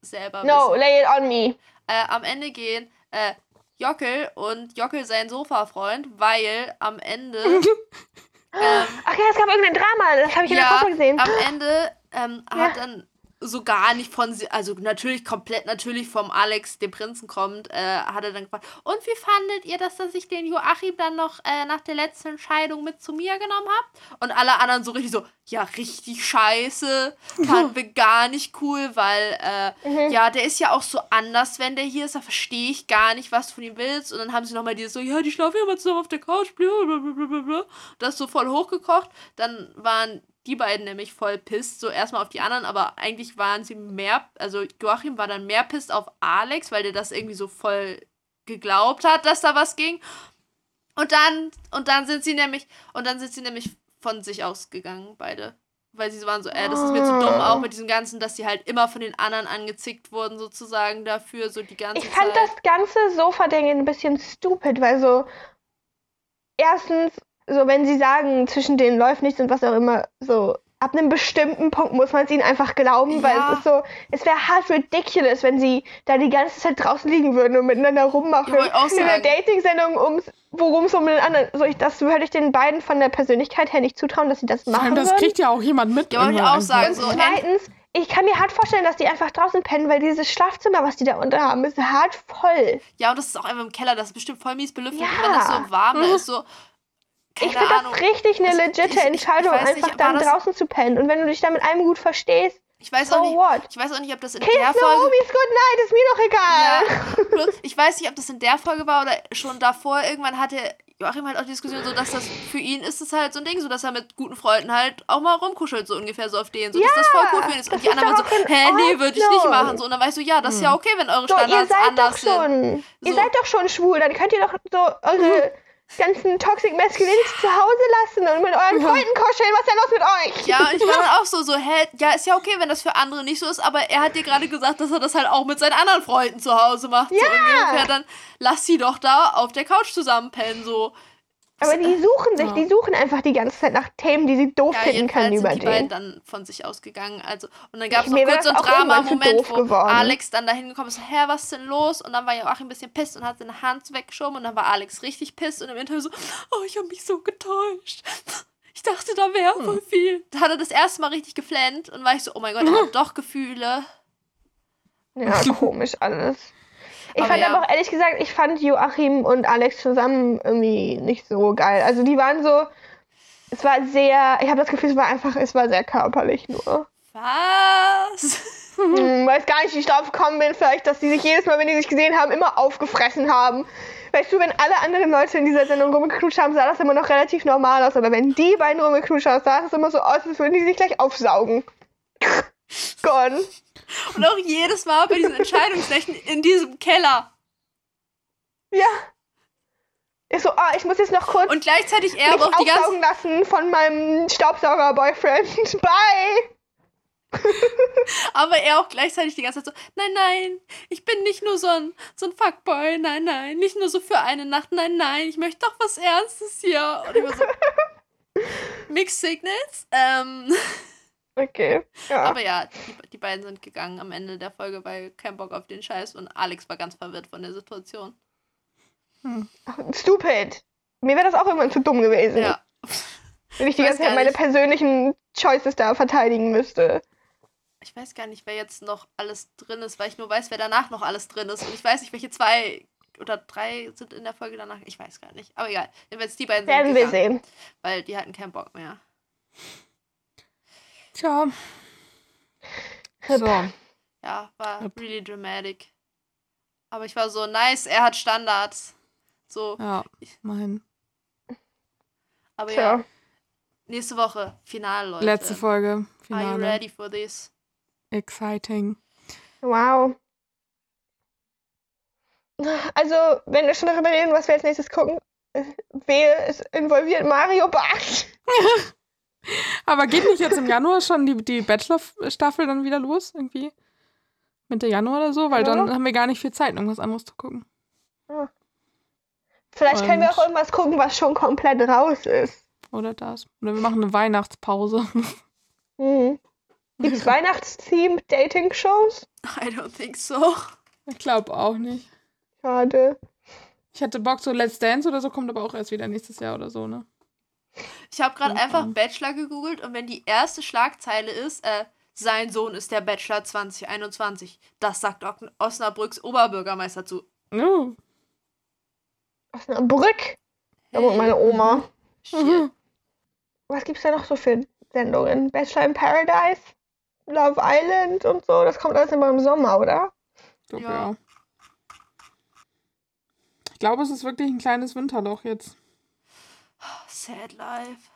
selber No, wissen? lay it on me. Äh, am Ende gehen äh, Jockel und Jockel sein Sofa-Freund, weil am Ende. *laughs* ähm, Ach ja, es gab irgendein Drama, das habe ich in der ja, Gruppe gesehen. am Ende ähm, Ja. hat dann so gar nicht von sie, also natürlich komplett natürlich vom Alex, dem Prinzen kommt, äh, hat er dann gefragt, und wie fandet ihr das, dass ich den Joachim dann noch äh, nach der letzten Entscheidung mit zu mir genommen habe? Und alle anderen so richtig so, ja, richtig scheiße, *laughs* fanden wir gar nicht cool, weil, äh, Mhm. ja, der ist ja auch so anders, wenn der hier ist, da verstehe ich gar nicht, was du von ihm willst. Und dann haben sie nochmal dieses so, ja, die schlafen ja mal zusammen auf der Couch, blablabla. Das ist so voll hochgekocht. Dann waren die beiden nämlich voll pisst, so erstmal auf die anderen, aber eigentlich waren sie mehr, also Joachim war dann mehr pisst auf Alex, weil der das irgendwie so voll geglaubt hat, dass da was ging. Und dann, und dann sind sie nämlich, und dann sind sie nämlich von sich ausgegangen, beide. Weil sie so waren so, äh, das ist mir zu dumm, auch mit diesem Ganzen, dass sie halt immer von den anderen angezickt wurden, sozusagen dafür, so die ganze Ich fand Zeit. das ganze Sofa-Ding ein bisschen stupid, weil so, erstens, so wenn sie sagen, zwischen denen läuft nichts und was auch immer, so, ab einem bestimmten Punkt muss man es ihnen einfach glauben, weil Ja. es ist so, es wäre hart ridiculous, wenn sie da die ganze Zeit draußen liegen würden und miteinander rummachen. In einer. Dating-Sendung, ums, worum es um den anderen, so ich, das würde ich den beiden von der Persönlichkeit her nicht zutrauen, dass sie das machen das würden. kriegt ja auch jemand mit. Ja, wollte ich auch sagen, einfach. Und so, zweitens, ich kann mir hart vorstellen, dass die einfach draußen pennen, weil dieses Schlafzimmer, was die da unten haben, ist hart voll. Ja, und das ist auch einfach im Keller, das ist bestimmt voll mies belüftet. Ja. Wenn das so warm da *laughs* ist, so. Ich finde das richtig eine Ich- legitime ich- ich- ich Entscheidung, weiß nicht, einfach dann draußen zu pennen. Und wenn du dich da mit einem gut verstehst, Ich weiß so auch nicht. what? Ich weiß auch nicht, ob das in Kiss der Folge. Naomi's Good Night, ist mir doch egal. Ja. *laughs* Ich weiß nicht, ob das in der Folge war oder schon davor. Irgendwann hatte Joachim halt auch die Diskussion, so dass das für ihn ist es halt so ein Ding, so dass er mit guten Freunden halt auch mal rumkuschelt, so ungefähr so auf denen. So, dass das voll cool für ihn ist. das Und die anderen waren doch so, hä, nee, würde ich nicht machen. So, und dann weißt du, ja, das ist ja okay, wenn eure So, ihr Standards seid doch anders sind. schon, ihr So. seid doch schon schwul, dann könnt ihr doch so eure ganzen Toxic Masculinity zu Hause lassen und mit euren Freunden kuscheln. Was ist denn los mit euch? Ja, und ich war dann auch so, so, hä, ja, ist ja okay, wenn das für andere nicht so ist, aber er hat dir gerade gesagt, dass er das halt auch mit seinen anderen Freunden zu Hause macht. So Ja. ungefähr, dann lass sie doch da auf der Couch zusammenpennen, so. Aber die suchen sich, Ja. die suchen einfach die ganze Zeit nach Themen, die sie doof Ja, finden können über sind die beiden den. dann von sich ausgegangen. Also, und dann gab es noch kurz so einen Drama-Moment, wo geworden. Alex dann da hingekommen ist, hä, was ist denn los? Und dann war Joachim ein bisschen pisst und hat seine Hand weggeschoben und dann war Alex richtig pisst und im Interview so, oh, ich habe mich so getäuscht. Ich dachte, da wäre Hm. voll viel. Da hat er das erste Mal richtig geflennt und war ich so, oh mein Gott, er hat *laughs* doch Gefühle. Ja, komisch alles. Ich Aber fand ja. aber auch ehrlich gesagt, ich fand Joachim und Alex zusammen irgendwie nicht so geil. Also die waren so, es war sehr, ich habe das Gefühl, es war einfach, es war sehr körperlich nur. Was? Hm, *laughs* weiß gar nicht, wie ich drauf gekommen bin, vielleicht, dass die sich jedes Mal, wenn die sich gesehen haben, immer aufgefressen haben. Weißt du, wenn alle anderen Leute in dieser Sendung rumgeknutscht haben, sah das immer noch relativ normal aus. Aber wenn die beiden rumgeknutscht haben, sah das immer so aus, als würden die sich gleich aufsaugen. *laughs* Gone. Und auch jedes Mal bei diesen Entscheidungsnächten in diesem Keller. Ja. Ich so, ah, ich muss jetzt noch kurz Und gleichzeitig er aber auch die ganze lassen von meinem Staubsauger-Boyfriend. *laughs* Bye. Aber er auch gleichzeitig die ganze Zeit so, nein, nein, ich bin nicht nur so ein, so ein Fuckboy, nein, nein, nicht nur so für eine Nacht, nein, nein, ich möchte doch was Ernstes hier. Und ich war so, *laughs* Mixed Signals. Ähm, *laughs* Okay. Ja. aber ja, die, die beiden sind gegangen am Ende der Folge, weil kein Bock auf den Scheiß und Alex war ganz verwirrt von der Situation. Stupid. Mir wäre das auch irgendwann zu dumm gewesen. Ja. Wenn ich die ganze Zeit meine nicht. persönlichen Choices da verteidigen müsste. Ich weiß gar nicht, wer jetzt noch alles drin ist, weil ich nur weiß, wer danach noch alles drin ist. Und ich weiß nicht, welche zwei oder drei sind in der Folge danach. Ich weiß gar nicht. Aber egal. Jedenfalls die beiden sind Werden wir sehen. weil die hatten keinen Bock mehr. Tja. So. Ja, war Yep. really dramatic. Aber ich war so, nice, er hat Standards. So, Ja, mein aber Tja. ja, nächste Woche, Finale, Leute. letzte Folge. Are you Finale. ready for this? Exciting. Wow. Also, wenn wir schon darüber reden, was wir als nächstes gucken, wehe, es involviert Mario Bart. *laughs* Aber geht nicht jetzt im Januar schon die, die Bachelor-Staffel dann wieder los? Irgendwie? Mitte Januar oder so? Weil dann Ja. haben wir gar nicht viel Zeit, irgendwas anderes zu gucken. Vielleicht können wir Und- auch irgendwas gucken, was schon komplett raus ist. Oder das. Oder wir machen eine Weihnachtspause. *laughs* Mhm. Gibt's *laughs* Weihnachtsthemed Dating-Shows? I don't think so. Ich glaube auch nicht. Schade. Ich hätte Bock, so Let's Dance oder so, kommt aber auch erst wieder nächstes Jahr oder so, ne? Ich habe gerade einfach Bachelor gegoogelt und wenn die erste Schlagzeile ist, äh, sein Sohn ist der Bachelor 2021, das sagt Osnabrücks Oberbürgermeister zu. Oh. Osnabrück. Da wohnt meine Oma. Mhm. Was gibt's da noch so für Sendungen? Bachelor in Paradise? Love Island und so? Das kommt alles immer im Sommer, oder? Ich glaub, Ja. ja. Ich glaube, es ist wirklich ein kleines Winterloch jetzt. Sad life.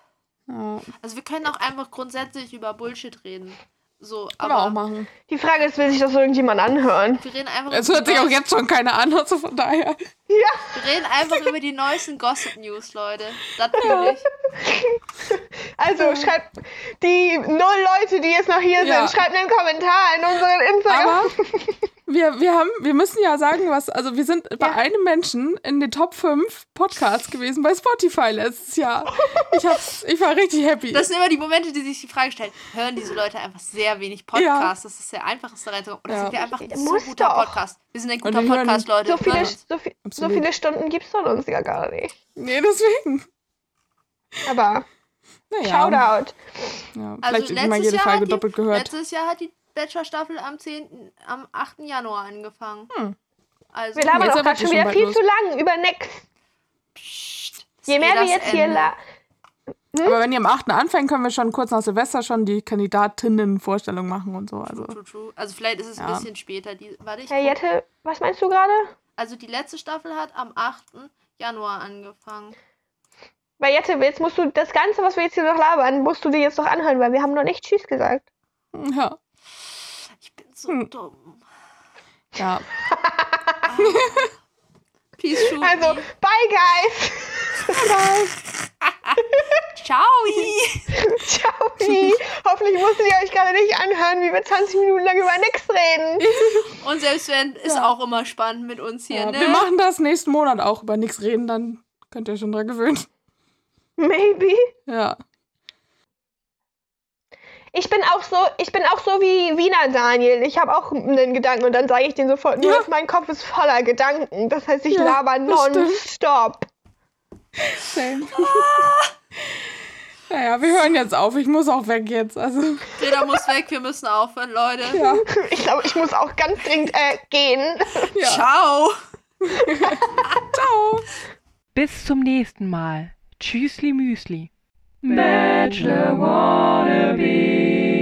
Ja, Also wir können auch einfach grundsätzlich über Bullshit reden. So, können wir auch aber machen. Die Frage ist, will sich das irgendjemand anhören? wir reden einfach Es über hört die sich auch neuesten- jetzt schon keiner an, also von daher. Wir reden einfach über die neuesten Gossip News, Leute. Das fühle ich. *laughs* Also schreibt die null Leute, die jetzt noch hier Ja. sind, schreibt einen Kommentar in unseren Instagram. Aber *laughs* wir, wir, haben, wir müssen ja sagen, was, also wir sind bei Ja. einem Menschen in den Top 5 Podcasts gewesen bei Spotify letztes Jahr. Ich, hab's, ich war richtig happy. Das sind immer die Momente, die sich die Frage stellen, hören diese Leute einfach sehr wenig Podcasts? Das ist der einfachste reinzukommen. Oder Ja. sind wir einfach ein so guter doch. Podcast? Wir sind ein guter Podcast, Leute. so, viele, so, viel, so viele Stunden gibt's von uns ja gar nicht. nee, deswegen. Aber Naja. Shoutout. Ja, Also vielleicht immer letztes jede Jahr Folge hat die- doppelt gehört. Letztes Jahr hat die Bachelor-Staffel am 10., am 8. Januar angefangen. Hm. Also, Wir labern auch aber gerade schon wieder viel los. zu lang über nix. pssst, das Je mehr eh wir jetzt hier Ende. la Aber wenn die am 8. anfangen, können wir schon kurz nach Silvester schon die Kandidatinnen-Vorstellung machen und so. Also, True, true. Also vielleicht ist es ein Ja. bisschen später. Die, warte, ich Herr. Jette, was meinst du gerade? Also die letzte Staffel hat am 8. Januar angefangen. Weil Jette, jetzt musst du das Ganze, was wir jetzt hier noch labern, musst du dir jetzt noch anhören, weil wir haben noch nicht Tschüss gesagt. ja. So Hm. dumm. Ja. Peace, shoot Also, bye guys. Ciao. *laughs* Ciao. Hoffentlich musstet ihr euch gerade nicht anhören, wie wir 20 Minuten lang über nichts reden. *laughs* Und selbst wenn, ist Ja. auch immer spannend mit uns hier, ja. ne? Wir machen das nächsten Monat auch über nichts reden, dann könnt ihr schon dran gewöhnen. Maybe. Ja. Ich bin auch so, ich bin auch so wie Wiener Daniel. Ich habe auch einen Gedanken und dann sage ich den sofort, nur Ja. mein Kopf ist voller Gedanken. Das heißt, ich Ja, laber nonstop. Same. *laughs* naja, wir hören jetzt auf. Ich muss auch weg jetzt. Also, Jeder muss weg, wir müssen aufhören, Leute. ja. Ich glaube, ich muss auch ganz dringend äh, gehen. ja. Ciao. *laughs* Ciao. Bis zum nächsten Mal. Tschüssli Müsli. Bachelor Wannabe.